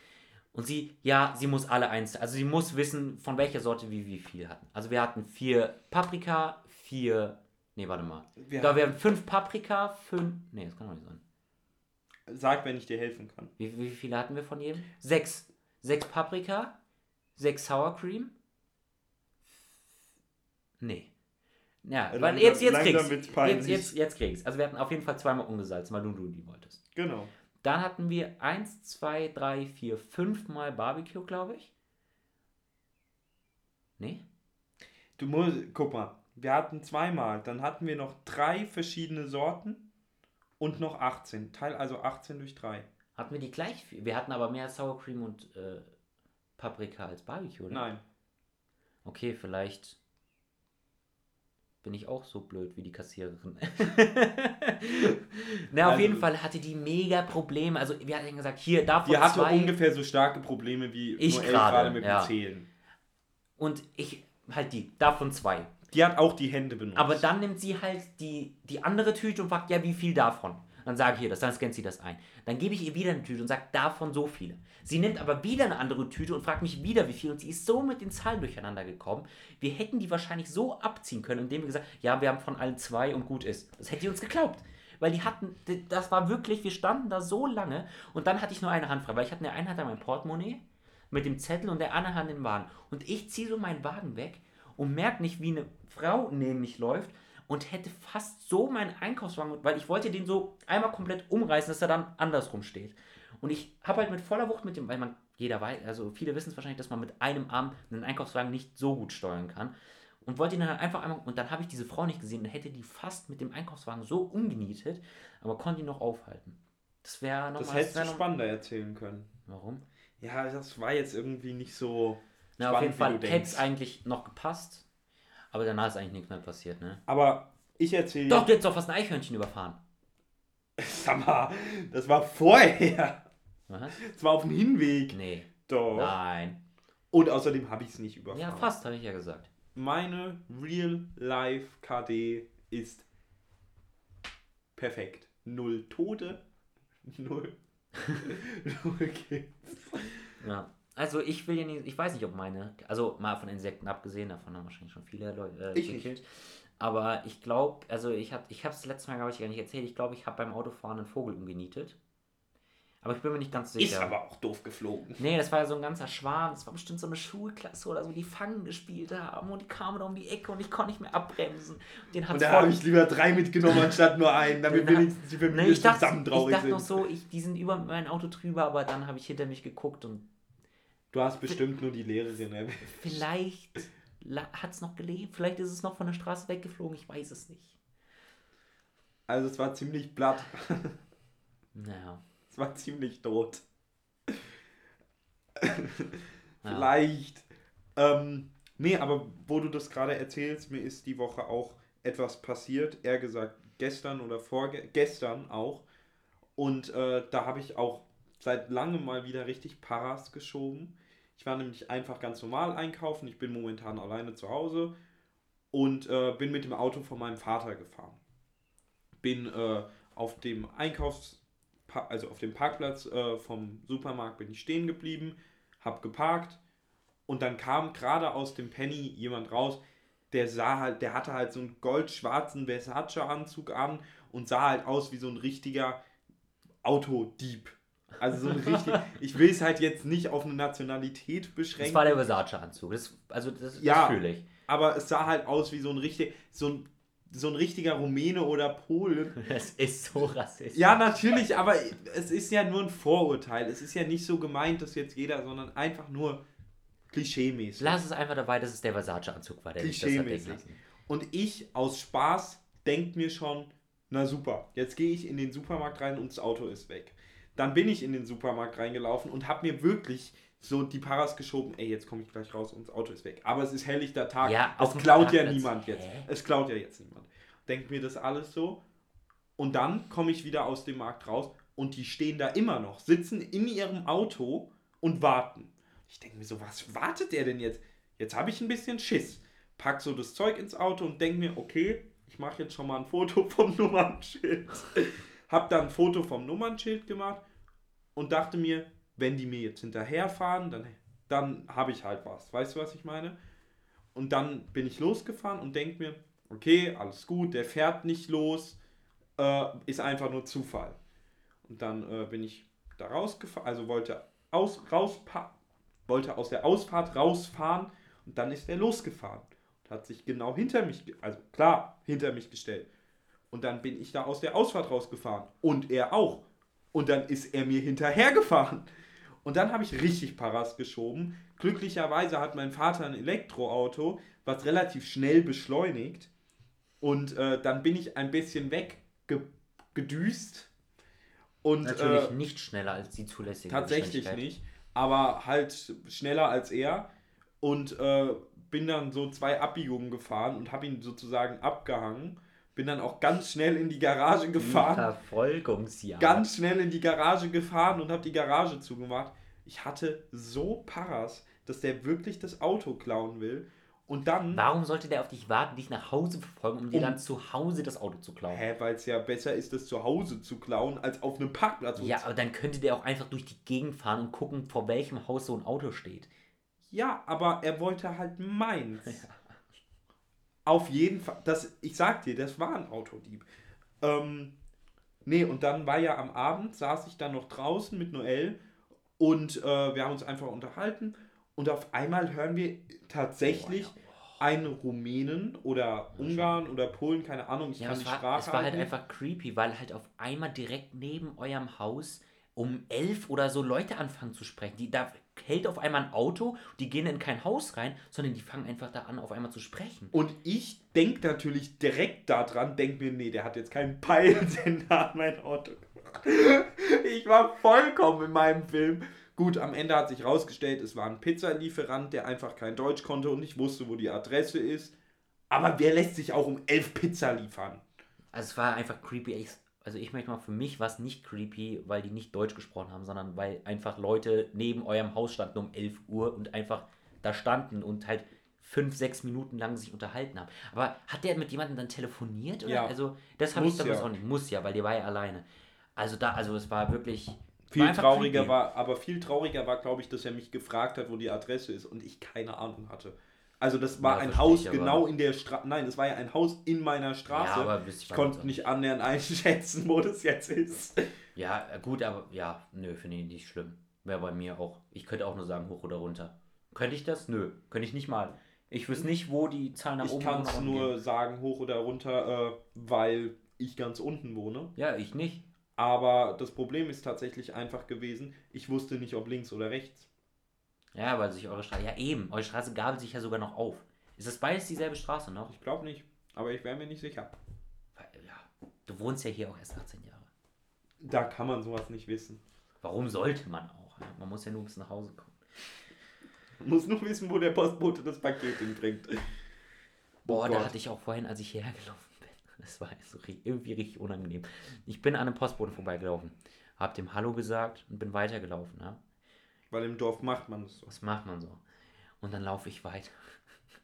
Und sie, ja, sie muss alle eins, also sie muss wissen, von welcher Sorte wir wie viel hatten. Also wir hatten vier Paprika, vier, nee, warte mal. Wir da wir haben fünf Paprika, fünf, nee, das kann doch nicht sein. Sag, wenn ich dir helfen kann. Wie, wie viele hatten wir von jedem? Sechs. Sechs Paprika, sechs Sour Cream. Nee. Ja, weil Langsam- jetzt, jetzt kriegst jetzt, jetzt, jetzt kriegst Also wir hatten auf jeden Fall zweimal ungesalzen, weil du, du die wolltest. Genau. Dann hatten wir 1, 2, 3, 4, 5 Mal Barbecue, glaube ich. Nee? Du musst, guck mal, wir hatten zweimal, dann hatten wir noch drei verschiedene Sorten und noch 18. Teil also 18 durch 3. Hatten wir die gleich viel? Wir hatten aber mehr Sour Cream und äh, Paprika als Barbecue, oder? Nein. Okay, vielleicht. bin ich auch so blöd wie die Kassiererin. Na, auf Also- jeden Fall hatte die mega Probleme. Also, wir hatten gesagt, hier, davon Die hatte zwei. ungefähr so starke Probleme wie Ich Noelle gerade, gerade mit ja. dem Zählen. Und ich, halt die, davon zwei. Die hat auch die Hände benutzt. Aber dann nimmt sie halt die, die andere Tüte und fragt, ja, wie viel davon? Dann sage ich ihr das, dann scannt sie das ein. Dann gebe ich ihr wieder eine Tüte und sage, davon so viele. Sie nimmt aber wieder eine andere Tüte und fragt mich wieder, wie viel. Und sie ist so mit den Zahlen durcheinander gekommen. Wir hätten die wahrscheinlich so abziehen können, indem wir gesagt ja, wir haben von allen zwei und gut ist. Das hätte sie uns geglaubt. Weil die hatten, das war wirklich, wir standen da so lange und dann hatte ich nur eine Hand frei, weil ich hatte in der einen Hand mein Portemonnaie mit dem Zettel und der anderen Hand den Wagen. Und ich ziehe so meinen Wagen weg und merke nicht, wie eine Frau neben mich läuft und hätte fast so meinen Einkaufswagen, weil ich wollte den so einmal komplett umreißen, dass er dann andersrum steht. Und ich habe halt mit voller Wucht mit dem, weil man, jeder weiß, also viele wissen es wahrscheinlich, dass man mit einem Arm einen Einkaufswagen nicht so gut steuern kann. Und wollte ihn dann halt einfach einmal, und dann habe ich diese Frau nicht gesehen und hätte die fast mit dem Einkaufswagen so umgenietet, aber konnte ihn noch aufhalten. Das wäre nochmal. das hättest du spannender erzählen können. Warum? Ja, das war jetzt irgendwie nicht so. Na, auf spannend, jeden Fall hätte es eigentlich noch gepasst, aber danach ist eigentlich nichts mehr passiert, ne? Aber ich erzähle. Doch, du hättest doch fast ein Eichhörnchen überfahren. Sag mal, das war vorher. Was? Das war auf dem Hinweg. Nee. Doch. Nein. Und außerdem habe ich es nicht überfahren. Ja, fast, habe ich ja gesagt. Meine Real-Life KD ist perfekt. Null Tote, null. null Kills. Ja. Also ich will ja nicht, ich weiß nicht, ob meine, also mal von Insekten abgesehen, davon haben wahrscheinlich schon viele Leute äh, Ich nicht. gekillt. Aber ich glaube, also ich habe ich habe es letztes Mal, glaube ich, gar nicht erzählt. Ich glaube, ich habe beim Autofahren einen Vogel umgenietet. Aber ich bin mir nicht ganz sicher. Ist aber auch doof geflogen. Nee, das war ja so ein ganzer Schwarm. Das war bestimmt so eine Schulklasse oder so, die Fangen gespielt haben und die kamen da um die Ecke und ich konnte nicht mehr abbremsen. Den Und da habe ich lieber drei mitgenommen anstatt nur einen, damit wenigstens die Familie Nee, ich dachte, zusammen ich traurig dachte noch sind. so, ich, die sind über mein Auto drüber, aber dann habe ich hinter mich geguckt und Du hast bestimmt nur die Lehrerin erwähnt. vielleicht hat es noch gelebt, vielleicht ist es noch von der Straße weggeflogen, ich weiß es nicht. Also es war ziemlich platt. Naja. Es war ziemlich tot. Ja. Vielleicht. Ähm, nee, aber wo du das gerade erzählst, mir ist die Woche auch etwas passiert. Eher gesagt, gestern oder vorgestern auch. Und äh, da habe ich auch seit langem mal wieder richtig Paras geschoben. Ich war nämlich einfach ganz normal einkaufen. Ich bin momentan alleine zu Hause und äh, bin mit dem Auto von meinem Vater gefahren. Bin äh, auf dem Einkaufs also auf dem Parkplatz äh, vom Supermarkt bin ich stehen geblieben, hab geparkt und dann kam gerade aus dem Penny jemand raus, der sah halt, der hatte halt so einen goldschwarzen Versace-Anzug an und sah halt aus wie so ein richtiger Autodieb. Also so ein richtig, ich will es halt jetzt nicht auf eine Nationalität Das beschränken. war der Versace-Anzug. Das, also das, Ja. das fühle ich. aber es sah halt aus wie so ein richtig, so ein, so ein richtiger Rumäne oder Pole. Das ist so rassistisch. Ja, natürlich, aber es ist ja nur ein Vorurteil. Es ist ja nicht so gemeint, dass jetzt jeder, sondern einfach nur klischeemäßig. Lass es einfach dabei, dass es der Versace-Anzug war, der das Klischeemäßig. lassen. Und ich aus Spaß denke mir schon, na super, jetzt gehe ich in den Supermarkt rein und das Auto ist weg. Dann bin ich in den Supermarkt reingelaufen und habe mir wirklich so die Paras geschoben, ey, jetzt komme ich gleich raus und das Auto ist weg. Aber es ist helllichter Tag, Ja, es klaut ja niemand jetzt. Hä? Es klaut ja jetzt niemand. Denkt mir das alles so. Und dann komme ich wieder aus dem Markt raus und die stehen da immer noch, sitzen in ihrem Auto und warten. Ich denke mir so, was wartet der denn jetzt? Jetzt habe ich ein bisschen Schiss. Pack so das Zeug ins Auto und denke mir, okay, ich mache jetzt schon mal ein Foto vom Nummernschild. Hab dann ein Foto vom Nummernschild gemacht und dachte mir, wenn die mir jetzt hinterherfahren, dann, dann habe ich halt was. Weißt du, was ich meine? Und dann bin ich losgefahren und denke mir, okay, alles gut, der fährt nicht los, äh, ist einfach nur Zufall. Und dann äh, bin ich da rausgefahren, also wollte, aus, rauspa wollte aus der Ausfahrt rausfahren und dann ist er losgefahren. Und hat sich genau hinter mich, also klar, hinter mich gestellt. Und dann bin ich da aus der Ausfahrt rausgefahren. Und er auch. Und dann ist er mir hinterhergefahren. Und dann habe ich richtig Paras geschoben. Glücklicherweise hat mein Vater ein Elektroauto, was relativ schnell beschleunigt. Und äh, dann bin ich ein bisschen weggedüst. Und Natürlich äh, nicht schneller als die zulässige tatsächlich nicht, aber halt schneller als er. Und äh, bin dann so zwei Abbiegungen gefahren und habe ihn sozusagen abgehangen. Bin dann auch ganz schnell in die Garage gefahren. Verfolgungsjagd. Ganz schnell in die Garage gefahren und habe die Garage zugemacht. Ich hatte so Paras, dass der wirklich das Auto klauen will. Und dann. Warum sollte der auf dich warten, dich nach Hause verfolgen, um dir Um- dann zu Hause das Auto zu klauen? Hä, weil es ja besser ist, das zu Hause zu klauen, als auf einem Parkplatz. Ja, aber dann könnte der auch einfach durch die Gegend fahren und gucken, vor welchem Haus so ein Auto steht. Ja, aber er wollte halt meins. Auf jeden Fall. Das, ich sag dir, das war ein Autodieb. Ähm, nee, und dann war ja am Abend, saß ich dann noch draußen mit Noel und äh, wir haben uns einfach unterhalten. Und auf einmal hören wir tatsächlich einen Rumänen oder Ungarn oder Polen, keine Ahnung, ich Ja, kann die war, Sprache es war halt einfach creepy, weil halt auf einmal direkt neben eurem Haus um elf oder so Leute anfangen zu sprechen. Die, da hält auf einmal ein Auto, die gehen in kein Haus rein, sondern die fangen einfach da an, auf einmal zu sprechen. Und ich denke natürlich direkt daran, denk mir, nee, der hat jetzt keinen Peilsender an mein Auto gemacht. Ich war vollkommen in meinem Film. Gut, am Ende hat sich rausgestellt, es war ein Pizzalieferant, der einfach kein Deutsch konnte und nicht wusste, wo die Adresse ist. Aber wer lässt sich auch um elf Pizza liefern? Also es war einfach creepy. Also ich möchte mal, für mich war es nicht creepy, weil die nicht Deutsch gesprochen haben, sondern weil einfach Leute neben eurem Haus standen um 11 Uhr und einfach da standen und halt fünf, sechs Minuten lang sich unterhalten haben. Aber hat der mit jemandem dann telefoniert? Oder? Ja. Also das habe ich damals ja. auch nicht. Muss ja, weil der war ja alleine. Also da, also es war wirklich... Viel war trauriger creepy. war, aber viel trauriger war, glaube ich, dass er mich gefragt hat, wo die Adresse ist und ich keine Ahnung hatte. Also das war Ja, ein Haus ich, genau in der Straße. Nein, es war ja ein Haus in meiner Straße. Ja, aber wisst ich konnte was- nicht annähernd einschätzen, wo das jetzt ist. Ja, äh, gut, aber ja, nö, finde ich nicht schlimm. Wäre bei mir auch. Ich könnte auch nur sagen, hoch oder runter. Könnte ich das? Nö, könnte ich nicht mal. Ich wüsste nicht, wo die Zahl nach Ich oben kann oder nach es nur gehen. sagen, hoch oder runter, äh, weil ich ganz unten wohne. Ja, ich nicht. Aber das Problem ist tatsächlich einfach gewesen, ich wusste nicht, ob links oder rechts. Ja, weil sich eure Straße. Ja, eben. Eure Straße gabelt sich ja sogar noch auf. Ist das beides dieselbe Straße noch? Ich glaube nicht, aber ich wäre mir nicht sicher. Weil, Ja. Du wohnst ja hier auch erst 18 Jahre. Da kann man sowas nicht wissen. Warum sollte man auch? Man muss ja nur bis nach Hause kommen. Man muss nur wissen, wo der Postbote das Paket hinbringt. Boah, Oh da hatte ich auch vorhin, als ich hierher gelaufen bin. Das war so irgendwie richtig unangenehm. Ich bin an einem Postboten vorbeigelaufen, hab dem Hallo gesagt und bin weitergelaufen. Ja? Weil im Dorf macht man es so. Was macht man so? Und dann laufe ich weiter.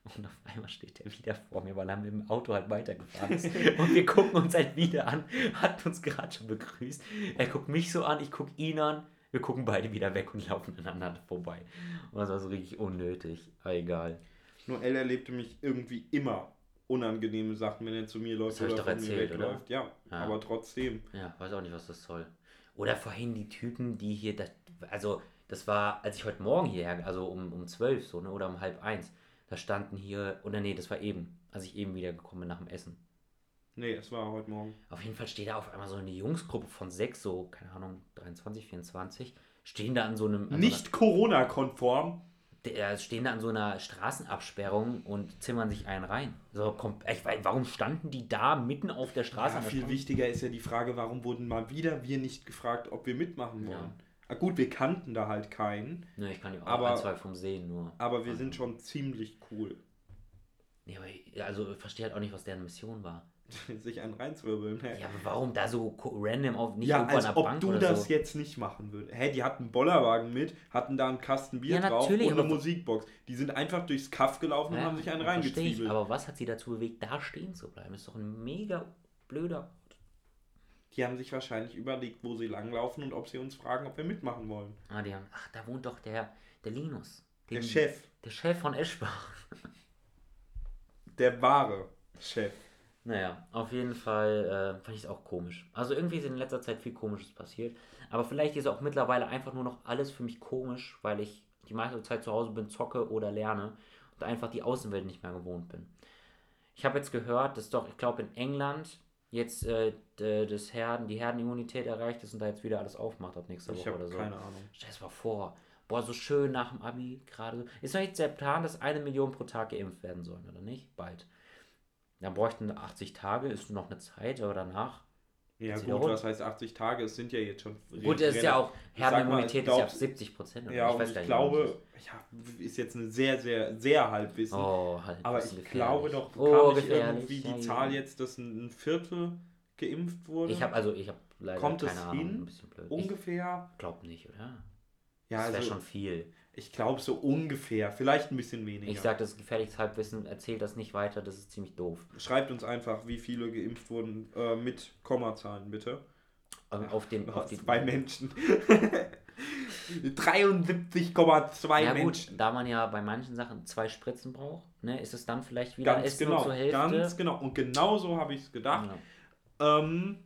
Und auf einmal steht er wieder vor mir, weil er mit dem Auto halt weitergefahren ist. Und wir gucken uns halt wieder an. Hat uns gerade schon begrüßt. Er guckt mich so an, ich gucke ihn an. Wir gucken beide wieder weg und laufen aneinander vorbei. Und das war so richtig unnötig. Aber egal. Noel erlebte mich irgendwie immer unangenehme Sachen, wenn er zu mir läuft Das hab ich oder doch von mir erzählt, oder? wegläuft. Ja, Ja. aber trotzdem. Ja, weiß auch nicht, was das soll. Oder vorhin die Typen, die hier, das, also das war, als ich heute Morgen hierher, also um, um 12 so, ne, oder um halb eins, da standen hier, oder nee, das war eben, als ich eben wieder gekommen bin nach dem Essen. Nee, es war heute Morgen. Auf jeden Fall steht da auf einmal so eine Jungsgruppe von sechs, so, keine Ahnung, 23, 24, stehen da an so einem, an Nicht Corona-konform. so der, stehen da an so einer Straßenabsperrung und zimmern sich einen rein. So, komm, ich warum standen die da mitten auf der Straße? Ja, viel wichtiger ist ja die Frage, warum wurden mal wieder wir nicht gefragt, ob wir mitmachen wollen. Ja. Ah, gut, wir kannten da halt keinen, Ne, ich kann die auch Aber- ein, zwei vom Sehen nur. aber wir sind schon ziemlich cool, Nee, aber ich, also ich verstehe halt auch nicht, was deren Mission war. sich einen reinzwirbeln. Hä? Ja, aber warum da so random auf nicht Ja, irgendwo als an der ob Bank du das so? jetzt nicht machen würdest. Hä, die hatten einen Bollerwagen mit, hatten da einen Kasten Bier Ja, drauf und eine Musikbox. Die sind einfach durchs Kaff gelaufen und Ja, haben sich einen versteh ich, reingezwiebelt. Aber was hat sie dazu bewegt, da stehen zu bleiben? Ist doch ein mega blöder. Die haben sich wahrscheinlich überlegt, wo sie langlaufen und ob sie uns fragen, ob wir mitmachen wollen. Ah, die haben, ach, da wohnt doch der, der Linus. Der Den- Chef, Der Chef von Eschbach. der wahre Chef. Naja, auf jeden Fall äh, fand ich es auch komisch. Also irgendwie ist in letzter Zeit viel Komisches passiert. Aber vielleicht ist auch mittlerweile einfach nur noch alles für mich komisch, weil ich die meiste Zeit zu Hause bin, zocke oder lerne und einfach die Außenwelt nicht mehr gewohnt bin. Ich habe jetzt gehört, dass doch, ich glaube in England jetzt äh, das Herden, die Herdenimmunität erreicht ist und da jetzt wieder alles aufmacht ab nächster Ich Woche oder so. keine Ahnung. Stell es mal vor. Boah, so schön nach dem Abi gerade. so. Ist doch jetzt der Plan, dass eine Million pro Tag geimpft werden sollen, oder nicht? Bald. Dann bräuchten 80 Tage, ist noch eine Zeit, aber danach Ja Jetzt gut, was heißt 80 Tage? Es sind ja jetzt schon... Gut, das ist ja auch, Ich Herdenimmunität ich ist ja glaub- auf 70 Prozent. Ja, und ich glaube, ja, ist jetzt eine sehr, sehr, sehr Halbwissen. Oh, halt. aber ich gefährlich. glaube doch, Oh, kam nicht gefährlich. irgendwie die Ja. Zahl jetzt, dass ein Viertel geimpft wurde? Ich habe also, ich habe leider Kommt keine es Ahnung. hin? Ein bisschen blöd. Ich ungefähr. glaube nicht, oder? Ja, das wäre also schon viel. Ich glaube so ungefähr, vielleicht ein bisschen weniger. Ich sage, das ist gefährliches Halbwissen. Erzählt das nicht weiter. Das ist ziemlich doof. Schreibt uns einfach, wie viele geimpft wurden äh, mit Kommazahlen, bitte. Ähm, Auf den, auf die, Zwei Menschen. 73,2 Ja gut, Menschen. da man ja bei manchen Sachen zwei Spritzen braucht, ne, ist es dann vielleicht wieder Ganz genau, zur Hälfte. ganz genau. Und genau so habe ich es gedacht. Ja. Ähm,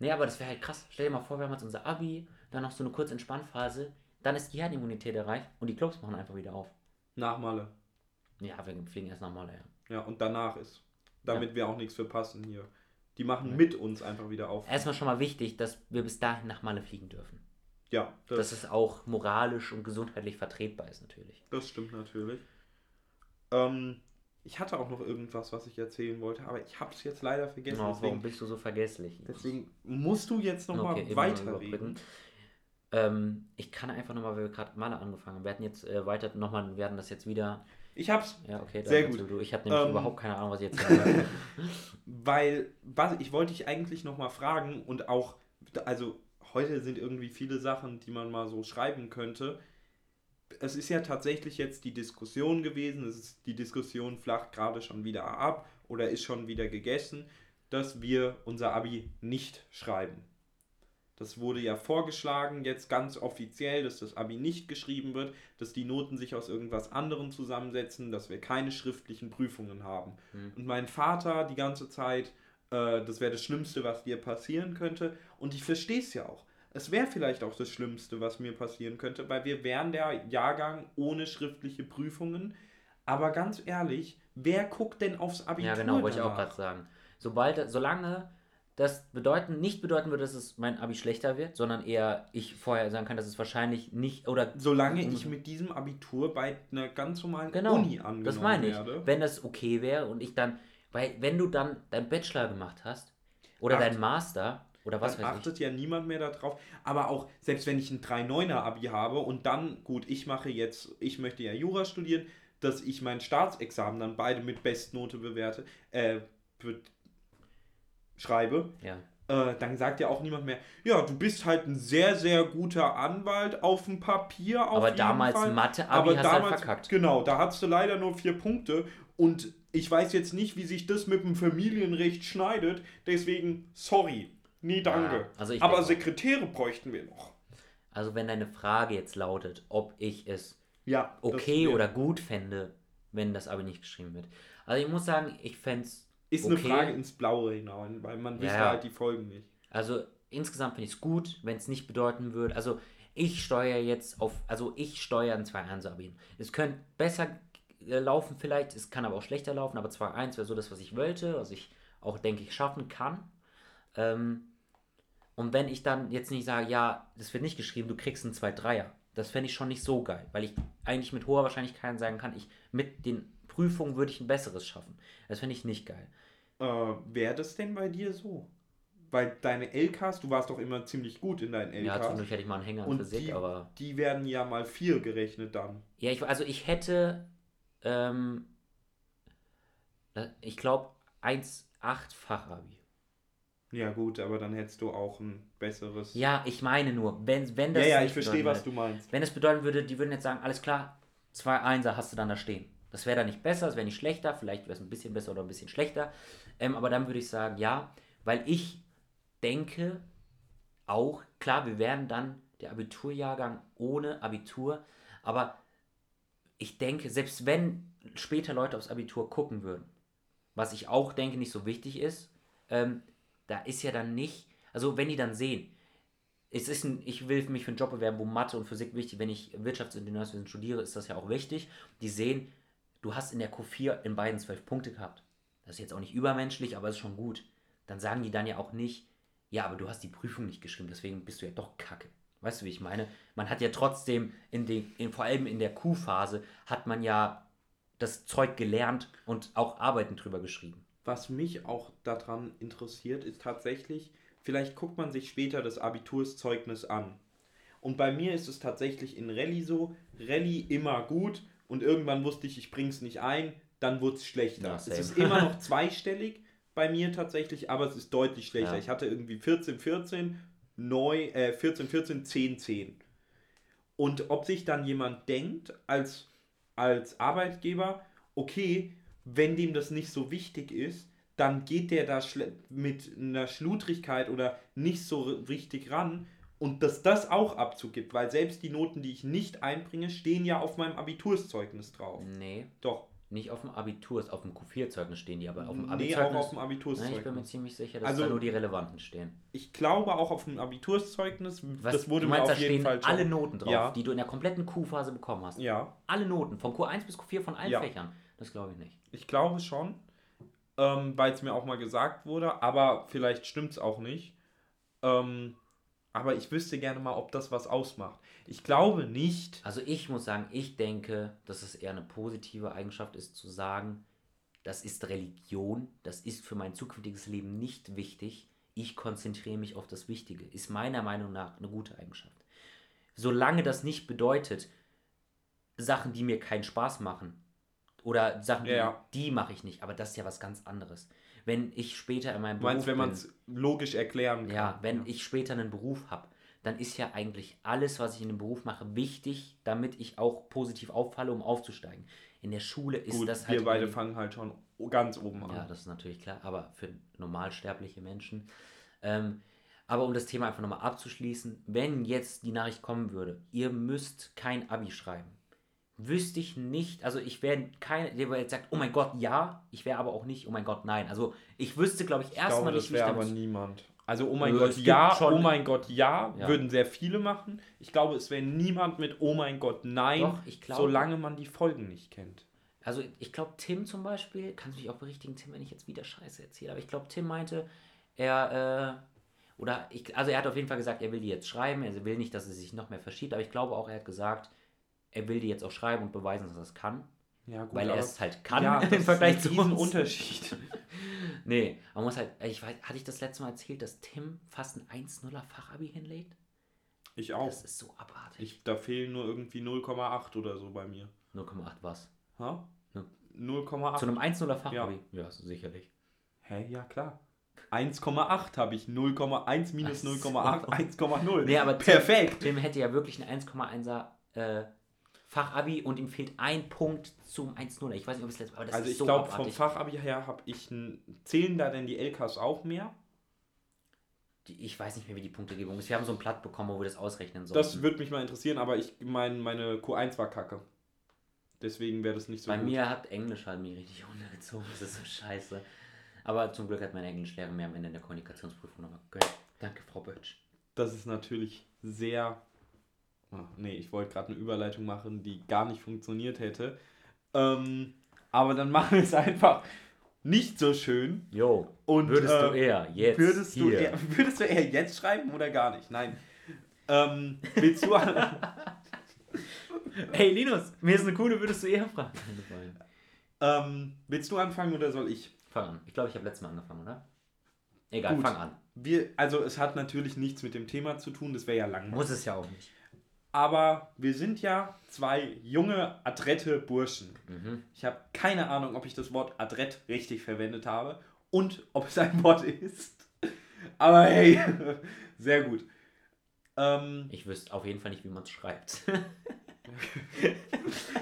Nee, aber das wäre halt krass. Stell dir mal vor, wir haben jetzt unser Abi, dann noch so eine kurze Entspannphase, dann ist die Herdenimmunität erreicht und die Clubs machen einfach wieder auf. nach Malle. Ja, wir fliegen erst nochmal, ja. Ja, und danach ist. Damit wir auch nichts verpassen hier. Die machen Ja. mit uns einfach wieder auf. Erstmal schon mal wichtig, dass wir bis dahin nach Malle fliegen dürfen. Ja, das, Dass es auch moralisch und gesundheitlich vertretbar ist, natürlich. das stimmt natürlich. Ähm, ich hatte auch noch irgendwas, was ich erzählen wollte, aber ich habe es jetzt leider vergessen. Oh, warum deswegen, bist du so vergesslich? deswegen musst du jetzt nochmal Okay, weiterreden. Ähm, ich kann einfach nochmal, weil wir gerade Malle angefangen haben. Wir hatten jetzt äh, weiter nochmal, wir werden das jetzt wieder. Ich hab's, Ja, okay, Sehr gut. Du. Ich habe nämlich Ähm, überhaupt keine Ahnung, was ich jetzt sage. weil, was, ich wollte dich eigentlich nochmal fragen und auch, also heute sind irgendwie viele Sachen, die man mal so schreiben könnte. Es ist ja tatsächlich jetzt die Diskussion gewesen, es ist, die Diskussion flacht gerade schon wieder ab oder ist schon wieder gegessen, dass wir unser Abi nicht schreiben. Das wurde ja vorgeschlagen, jetzt ganz offiziell, dass das Abi nicht geschrieben wird, dass die Noten sich aus irgendwas anderem zusammensetzen, dass wir keine schriftlichen Prüfungen haben. Hm. Und mein Vater die ganze Zeit, äh, das wäre das Schlimmste, was dir passieren könnte. Und ich verstehe es ja auch. Es wäre vielleicht auch das Schlimmste, was mir passieren könnte, weil wir wären der Jahrgang ohne schriftliche Prüfungen. Aber ganz ehrlich, wer guckt denn aufs Abitur? ja, genau, wollte ich auch gerade sagen. Sobald, solange das bedeuten, nicht bedeuten würde, dass es mein Abi schlechter wird, sondern eher ich vorher sagen kann, dass es wahrscheinlich nicht oder Solange ich mit diesem Abitur bei einer ganz normalen Genau, Uni angenommen das meine ich. werde. Wenn das okay wäre und ich dann, weil wenn du dann deinen Bachelor gemacht hast oder Acht. deinen Master oder was dann weiß ich, achtet ja niemand mehr darauf. Aber auch, selbst wenn ich ein 3-9er Abi habe und dann, gut, ich mache jetzt, ich möchte ja Jura studieren, dass ich mein Staatsexamen dann beide mit Bestnote bewerte, äh, schreibe, ja. äh, dann sagt ja auch niemand mehr, ja, du bist halt ein sehr, sehr guter Anwalt auf dem Papier. Auf Aber damals Fall. Mathe-Abi Aber hast du halt damals, verkackt. genau, da hast du leider nur vier Punkte und ich weiß jetzt nicht, wie sich das mit dem Familienrecht schneidet, deswegen sorry, nee, danke. Ja, also Aber denke- Sekretäre bräuchten wir noch. Also wenn deine Frage jetzt lautet, ob ich es Ja. okay oder gut fände, wenn das Abi nicht geschrieben wird. Also ich muss sagen, ich fände es Ist eine okay. Frage ins Blaue hinein, weil man wüsste Ja. halt die Folgen nicht. Also insgesamt finde ich es gut, wenn es nicht bedeuten würde. Also ich steuere jetzt auf, also ich steuere ein 2-1 Abi. Es könnte besser äh, laufen vielleicht, es kann aber auch schlechter laufen, aber 2-1 wäre so das, was ich wollte, was ich auch, denke ich, schaffen kann. Ähm, und wenn ich dann jetzt nicht sage, ja, das wird nicht geschrieben, du kriegst einen 2-3er, das fände ich schon nicht so geil, weil ich eigentlich mit hoher Wahrscheinlichkeit sagen kann, ich mit den Prüfungen würde ich ein besseres schaffen. Das finde ich nicht geil. Äh, Wäre das denn bei dir so? Weil deine LKs, du warst doch immer ziemlich gut in deinen Ja, LKs. zwischendurch hätte ich mal einen Hänger in und Physik, die, aber. die werden ja mal vier gerechnet dann. Ja, ich, also ich hätte, ähm, ich glaube, 1,8 Fachabi. Ja gut, aber dann hättest du auch ein besseres... Ja, ich meine nur, wenn, wenn das. ja, ja, ich verstehe, was du meinst. Wenn es bedeuten würde, die würden jetzt sagen, alles klar, zwei Einser hast du dann da stehen. Das wäre dann nicht besser, es wäre nicht schlechter, vielleicht wäre es ein bisschen besser oder ein bisschen schlechter. Ähm, aber dann würde ich sagen, ja, weil ich denke auch, klar, wir werden dann der Abiturjahrgang ohne Abitur, aber ich denke, selbst wenn später Leute aufs Abitur gucken würden, was ich auch denke nicht so wichtig ist, ähm, da ist ja dann nicht, also wenn die dann sehen, es ist ein, ich will mich für einen Job bewerben, wo Mathe und Physik wichtig, wenn ich Wirtschaftsingenieurswesen studiere, ist das ja auch wichtig. Die sehen, du hast in der Q4 in beiden zwölf Punkte gehabt. Das ist jetzt auch nicht übermenschlich, aber ist schon gut. Dann sagen die dann ja auch nicht, ja, aber du hast die Prüfung nicht geschrieben, deswegen bist du ja doch kacke. Weißt du, wie ich meine? Man hat ja trotzdem, in den, in, vor allem in der Q-Phase, hat man ja das Zeug gelernt und auch Arbeiten drüber geschrieben. Was mich auch daran interessiert, ist tatsächlich, vielleicht guckt man sich später das Abiturszeugnis an. Und bei mir ist es tatsächlich in Rallye so, Rallye immer gut und irgendwann wusste ich, ich bring's nicht ein, dann wurde es schlechter. Ja, es ist immer noch zweistellig bei mir tatsächlich, aber es ist deutlich schlechter. Ja. Ich hatte irgendwie 14, 14, neu, äh, 14, 14, 10, 10. Und ob sich dann jemand denkt, als, als Arbeitgeber, okay, wenn dem das nicht so wichtig ist, dann geht der da mit einer Schludrigkeit oder nicht so richtig ran und dass das auch Abzug gibt, weil selbst die Noten, die ich nicht einbringe, stehen ja auf meinem Abiturszeugnis drauf. Nee, Doch. Nicht auf dem Abitur, auf dem Q4-Zeugnis stehen die, aber auf dem Nee, auch Abiturzeugnis. auf dem Na, ich bin mir Abiturzeugnis. ziemlich sicher, dass Also- da nur die relevanten stehen. Ich glaube auch auf dem Abiturzeugnis, Was, das wurde du mir meinst, auf da jeden stehen Fall schon- alle Noten drauf, Ja. die du in der kompletten Q-Phase bekommen hast. Ja, Alle Noten, von Q1 bis Q4 von allen Ja. Fächern. Das glaube ich nicht. ich glaube schon, ähm, weil es mir auch mal gesagt wurde, aber vielleicht stimmt es auch nicht. Ähm, aber ich wüsste gerne mal, ob das was ausmacht. Ich glaube nicht. Also ich muss sagen, ich denke, dass es eher eine positive Eigenschaft ist, zu sagen, das ist Religion, das ist für mein zukünftiges Leben nicht wichtig. Ich konzentriere mich auf das Wichtige. Ist meiner Meinung nach eine gute Eigenschaft. Solange das nicht bedeutet, Sachen, die mir keinen Spaß machen, oder Sachen, die, Ja. die mache ich nicht, aber das ist ja was ganz anderes. Wenn ich später in meinem Du meinst, Beruf wenn man es logisch erklären kann. ja, wenn ich später einen Beruf habe, dann ist ja eigentlich alles, was ich in dem Beruf mache, wichtig, damit ich auch positiv auffalle, um aufzusteigen. In der Schule ist Gut, das halt. wir beide fangen halt schon ganz oben an. Ja, das ist natürlich klar, aber für normalsterbliche Menschen. Ähm, aber um das Thema einfach nochmal abzuschließen, wenn jetzt die Nachricht kommen würde, ihr müsst kein Abi schreiben, wüsste ich nicht, also ich wäre kein, der jetzt sagt, oh mein Gott, ja, ich wäre aber auch nicht, oh mein Gott, nein. Also ich wüsste, glaube ich, erstmal nicht, wie ich wäre aber damit niemand. Also, oh mein Äh, Gott, es gibt ja, schon- oh mein Gott, ja, Ja. würden sehr viele machen. Ich glaube, es wäre niemand mit oh mein Gott, nein, Doch, ich glaube- solange man die Folgen nicht kennt. Also ich glaube, Tim zum Beispiel, kannst du mich auch berichtigen, Tim, wenn ich jetzt wieder Scheiße erzähle, aber ich glaube, Tim meinte, er, äh, oder ich, also er hat auf jeden Fall gesagt, er will die jetzt schreiben, er will nicht, dass es sich noch mehr verschiebt, aber ich glaube auch, er hat gesagt, er will die jetzt auch schreiben und beweisen, dass er es kann, Ja, gut, weil er es halt kann ja, im Vergleich zu ein uns. Riesenunterschied. Nee, man muss halt, ich weiß, hatte ich das letzte Mal erzählt, dass Tim fast ein 1-0er Fachabi hinlegt? Ich auch. Das ist so abartig. Ich, da fehlen nur irgendwie 0,8 oder so bei mir. 0,8 was? Ha? Ja. 0,8. Zu einem 1-0er Fachabi? Ja, sicherlich. Hä, ja klar. 1,8 habe ich. 0,1 minus Ach so. 0,8, 1,0. Nee, aber Perfekt. Tim hätte ja wirklich ein 1,1er äh, Fachabi und ihm fehlt ein Punkt zum 1,0. Ich weiß nicht, ob es letztes aber das Also ist ich so glaube, vom. Fachabi her habe ich. Zählen da denn die LKs auch mehr? Ich weiß nicht mehr, wie die Punktegebung ist. Wir haben so ein Blatt bekommen, wo wir das ausrechnen sollen. Das würde mich mal interessieren, aber ich mein, meine Q1 war kacke. Deswegen wäre das nicht so Bei gut. mir hat Englisch halt mich richtig runtergezogen. Das ist so scheiße. Aber zum Glück hat meine Englischlehrer mir am Ende der Kommunikationsprüfung nochmal gehört. Danke, Frau Bötsch. Das ist natürlich sehr. Ah, nee, ich wollte gerade eine Überleitung machen, die gar nicht funktioniert hätte. Ähm, aber dann machen wir es einfach nicht so schön. Jo, Und, würdest du äh, eher jetzt Würdest du, hier. eher, würdest du eher jetzt schreiben oder gar nicht? Nein. Ähm, willst du. Hey Linus, mir ist eine coole, würdest du eher fragen. ähm, willst du anfangen oder soll ich? Fang an. Ich glaube, ich habe letztes Mal angefangen, oder? Egal, Gut. fang an. Wir, also es hat natürlich nichts mit dem Thema zu tun, das wäre ja langweilig. Muss es ja auch nicht. Aber wir sind ja zwei junge, adrette Burschen. Mhm. Ich habe keine Ahnung, ob ich das Wort adrett richtig verwendet habe und ob es ein Wort ist. Aber hey, sehr gut. Ähm, Ich wüsste auf jeden Fall nicht, wie man es schreibt.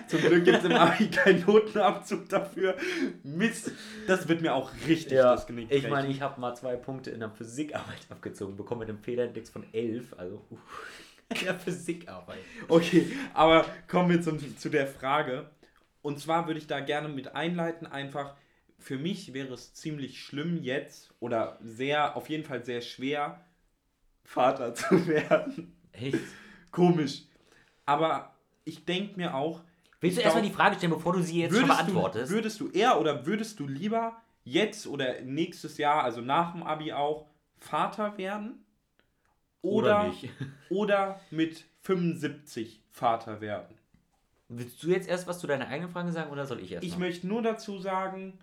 zum Glück gibt es im Abi keinen Notenabzug dafür. Mist, das wird mir auch richtig das Genick ich meine, ich habe mal zwei Punkte in der Physikarbeit abgezogen, bekommen mit einem Fehlerindex von 11, also uh, der Physikarbeit. Okay, aber kommen wir zum, zu der Frage. Und zwar würde ich da gerne mit einleiten, einfach, für mich wäre es ziemlich schlimm jetzt oder sehr, auf jeden Fall sehr schwer, Vater zu werden. Echt? Komisch. Aber ich denke mir auch, Willst du erstmal die Frage stellen, bevor du sie jetzt schon würdest du, beantwortest? würdest du eher oder würdest du lieber jetzt oder nächstes Jahr, also nach dem Abi auch, Vater werden? Oder, nicht? oder mit 75 Vater werden? Willst du jetzt erst was zu deiner eigenen Frage sagen oder soll ich erst? Ich mal? möchte nur dazu sagen,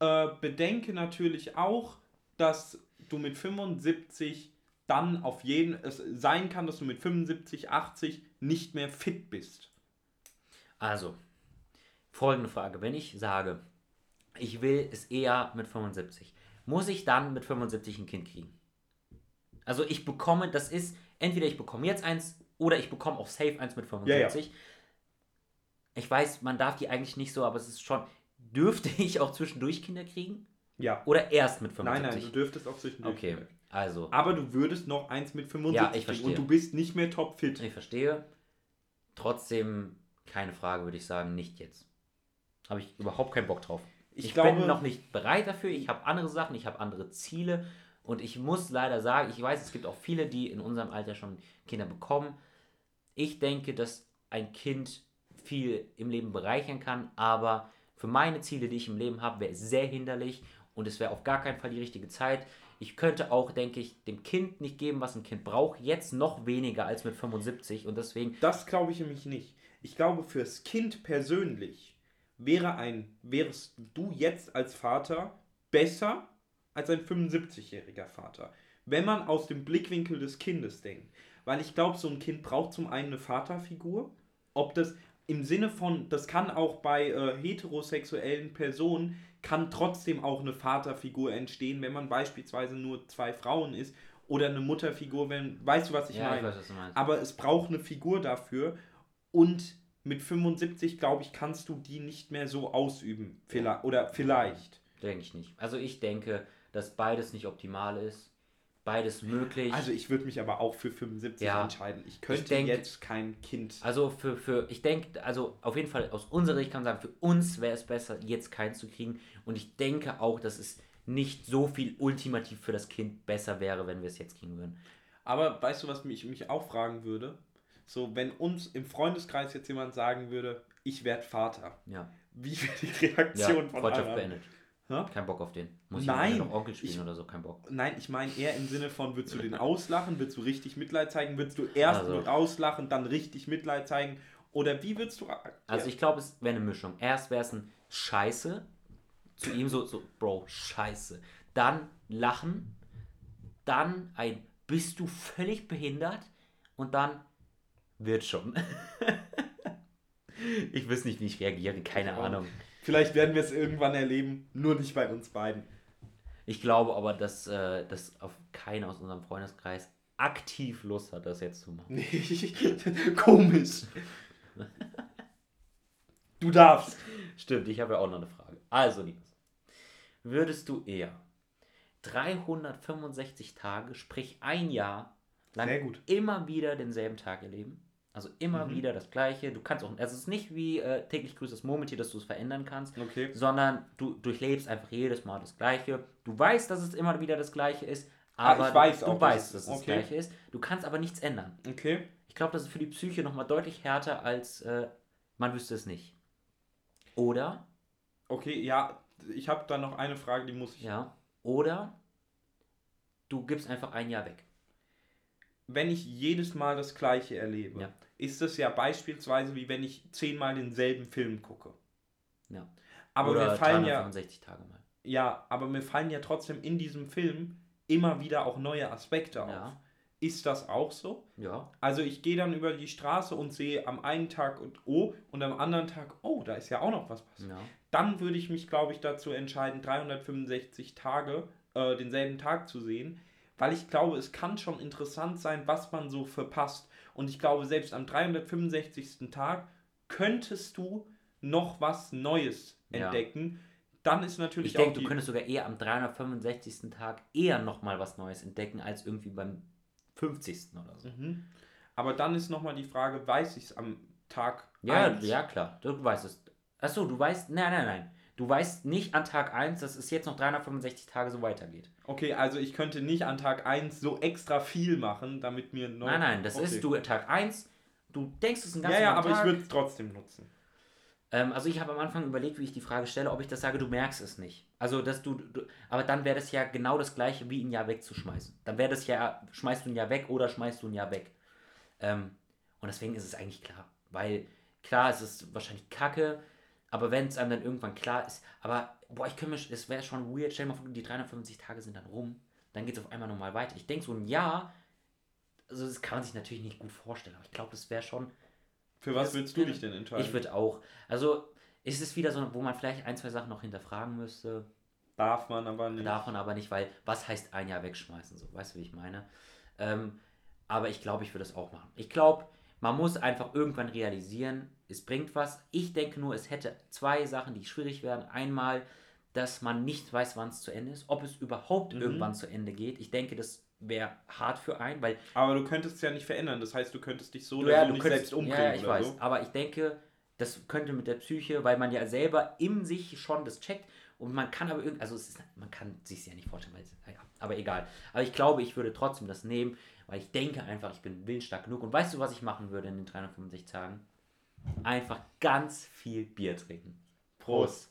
äh, bedenke natürlich auch, dass du mit 75 dann auf jeden, es sein kann, dass du mit 75, 80 nicht mehr fit bist? Also, folgende Frage. Wenn ich sage, ich will es eher mit 75, muss ich dann mit 75 ein Kind kriegen? Also ich bekomme, das ist, entweder ich bekomme jetzt eins oder ich bekomme auch safe eins mit 75. Ja, ja. Ich weiß, man darf die eigentlich nicht so, aber es ist schon, dürfte ich auch zwischendurch Kinder kriegen? Ja. Oder erst mit 75? Nein, nein, du dürftest auch zwischendurch. Okay, also. Aber du würdest noch eins mit 75 ja, ich verstehe. und du bist nicht mehr topfit. Ich verstehe. Trotzdem, keine Frage, würde ich sagen, nicht jetzt. Habe ich überhaupt keinen Bock drauf. Ich, ich glaube, bin noch nicht bereit dafür. Ich habe andere Sachen, ich habe andere Ziele. Und ich muss leider sagen, ich weiß, es gibt auch viele, die in unserem Alter schon Kinder bekommen. Ich denke, dass ein Kind viel im Leben bereichern kann, aber für meine Ziele, die ich im Leben habe, wäre es sehr hinderlich und es wäre auf gar keinen Fall die richtige Zeit. Ich könnte auch, denke ich, dem Kind nicht geben, was ein Kind braucht, jetzt noch weniger als mit 75 und deswegen. Das glaube ich nämlich nicht. Ich glaube, fürs Kind persönlich wäre ein, wärst du jetzt als Vater besser als ein 75-jähriger Vater. Wenn man aus dem Blickwinkel des Kindes denkt. Weil ich glaube, so ein Kind braucht zum einen eine Vaterfigur. Ob das im Sinne von, das kann auch bei äh, heterosexuellen Personen, kann trotzdem auch eine Vaterfigur entstehen, wenn man beispielsweise nur zwei Frauen ist. Oder eine Mutterfigur, wenn, weißt du, was ich ja, meine? Ich weiß, was du meinst. Aber es braucht eine Figur dafür. Und mit 75, glaube ich, kannst du die nicht mehr so ausüben. Vielleicht, oder vielleicht. Denke ich nicht. Also ich denke, dass beides nicht optimal ist. Beides möglich. Also ich würde mich aber auch für 75 ja, entscheiden. Ich könnte ich denk, jetzt kein Kind. Also für, für ich denke, also auf jeden Fall aus unserer Sicht kann man sagen, für uns wäre es besser, jetzt keinen zu kriegen. Und ich denke auch, dass es nicht so viel ultimativ für das Kind besser wäre, wenn wir es jetzt kriegen würden. Aber weißt du, was mich, mich auch fragen würde? So, wenn uns im Freundeskreis jetzt jemand sagen würde, ich werde Vater. Ja. Wie wäre die Reaktion ja, von Freundschaft beendet. Ha? Kein Bock auf den. Muss Nein. ich noch Onkel spielen ich, oder so, kein Bock. Nein, ich meine eher im Sinne von, würdest du den auslachen, würdest du richtig Mitleid zeigen, würdest du erst also. auslachen, dann richtig Mitleid zeigen oder wie würdest du... Also ich glaube, es wäre eine Mischung. Erst wäre es ein Scheiße, zu ihm so, so, Bro, Scheiße. Dann lachen, dann ein, bist du völlig behindert und dann wird schon. ich weiß nicht, wie ich reagiere, keine Ahnung. Vielleicht werden wir es irgendwann erleben, nur nicht bei uns beiden. Ich glaube aber, dass, äh, dass auf keiner aus unserem Freundeskreis aktiv Lust hat, das jetzt zu machen. Komisch. du darfst. Stimmt, ich habe ja auch noch eine Frage. Also, Linus, würdest du eher 365 Tage, sprich ein Jahr lang immer wieder denselben Tag erleben? Also immer mhm. wieder das Gleiche. Du kannst auch, also es ist nicht wie äh, täglich grüßt das Murmeltier, dass du es verändern kannst, okay. sondern du durchlebst einfach jedes Mal das Gleiche. Du weißt, dass es immer wieder das Gleiche ist, ah, aber ah, weiß du, du weißt, dass es okay. das Gleiche ist. Du kannst aber nichts ändern. Okay. Ich glaube, das ist für die Psyche nochmal deutlich härter, als äh, man wüsste es nicht. Oder? Okay, ja, ich habe da noch eine Frage, die muss ich. Ja. Oder du gibst einfach ein Jahr weg wenn ich jedes Mal das Gleiche erlebe, ja. ist das ja beispielsweise wie wenn ich zehnmal denselben Film gucke. Ja. Aber Oder mir fallen ja. Tage mal. Ja, aber mir fallen ja trotzdem in diesem Film immer wieder auch neue Aspekte auf. Ja. Ist das auch so? Ja. Also ich gehe dann über die Straße und sehe am einen Tag und oh und am anderen Tag, oh, da ist ja auch noch was passiert. Ja. Dann würde ich mich, glaube ich, dazu entscheiden, 365 Tage äh, denselben Tag zu sehen weil ich glaube, es kann schon interessant sein, was man so verpasst. Und ich glaube, selbst am 365. Tag könntest du noch was Neues entdecken. Ja. Dann ist natürlich ich denke, du könntest sogar eher am 365. Tag eher noch mal was Neues entdecken, als irgendwie beim 50. oder so. Mhm. Aber dann ist noch mal die Frage, weiß ich es am Tag Ja, 1? ja klar, du weißt es. Achso, du weißt, nein, nein, nein. Du weißt nicht an Tag 1, dass es jetzt noch 365 Tage so weitergeht. Okay, also ich könnte nicht an Tag 1 so extra viel machen, damit mir neu. Nein, nein, das ist du Tag 1, du denkst es ein ganz Ja, ja, aber Tag. ich würde es trotzdem nutzen. Ähm, also ich habe am Anfang überlegt, wie ich die Frage stelle, ob ich das sage, du merkst es nicht. Also, dass du, du aber dann wäre das ja genau das gleiche, wie ein Jahr wegzuschmeißen. Dann wäre das ja, schmeißt du ein Jahr weg oder schmeißt du ein Jahr weg. Ähm, und deswegen ist es eigentlich klar. Weil klar, es ist wahrscheinlich kacke, aber wenn es einem dann irgendwann klar ist, aber boah, ich könnte mir, es wäre schon weird, stell dir mal vor, die 350 Tage sind dann rum, dann geht es auf einmal nochmal weiter. Ich denke, so ein Jahr, also das kann man sich natürlich nicht gut vorstellen, aber ich glaube, das wäre schon. Für was das- willst du dich denn entscheiden? Ich würde auch, also ist es wieder so, wo man vielleicht ein, zwei Sachen noch hinterfragen müsste, Darf man aber nicht. davon aber nicht, weil was heißt ein Jahr wegschmeißen, so, weißt du, wie ich meine? Ähm, aber ich glaube, ich würde es auch machen. Ich glaube, man muss einfach irgendwann realisieren, es bringt was. Ich denke nur, es hätte zwei Sachen, die schwierig werden. Einmal, dass man nicht weiß, wann es zu Ende ist, ob es überhaupt Mhm. irgendwann zu Ende geht. Ich denke, das wäre hart für einen, weil Aber du könntest es ja nicht verändern. Das heißt, du könntest dich so du, oder ja, so du nicht könntest, selbst umbringen ja, ja, ich weiß. so. Aber ich denke, das könnte mit der Psyche, weil man ja selber in sich schon das checkt und man kann aber irgendwie, also es ist, man kann sich ja nicht vorstellen, weil es, ja, aber egal. Aber ich glaube, ich würde trotzdem das nehmen, weil ich denke einfach, ich bin willensstark genug. Und weißt du, was ich machen würde in den 365 Tagen? Einfach ganz viel Bier trinken. Prost.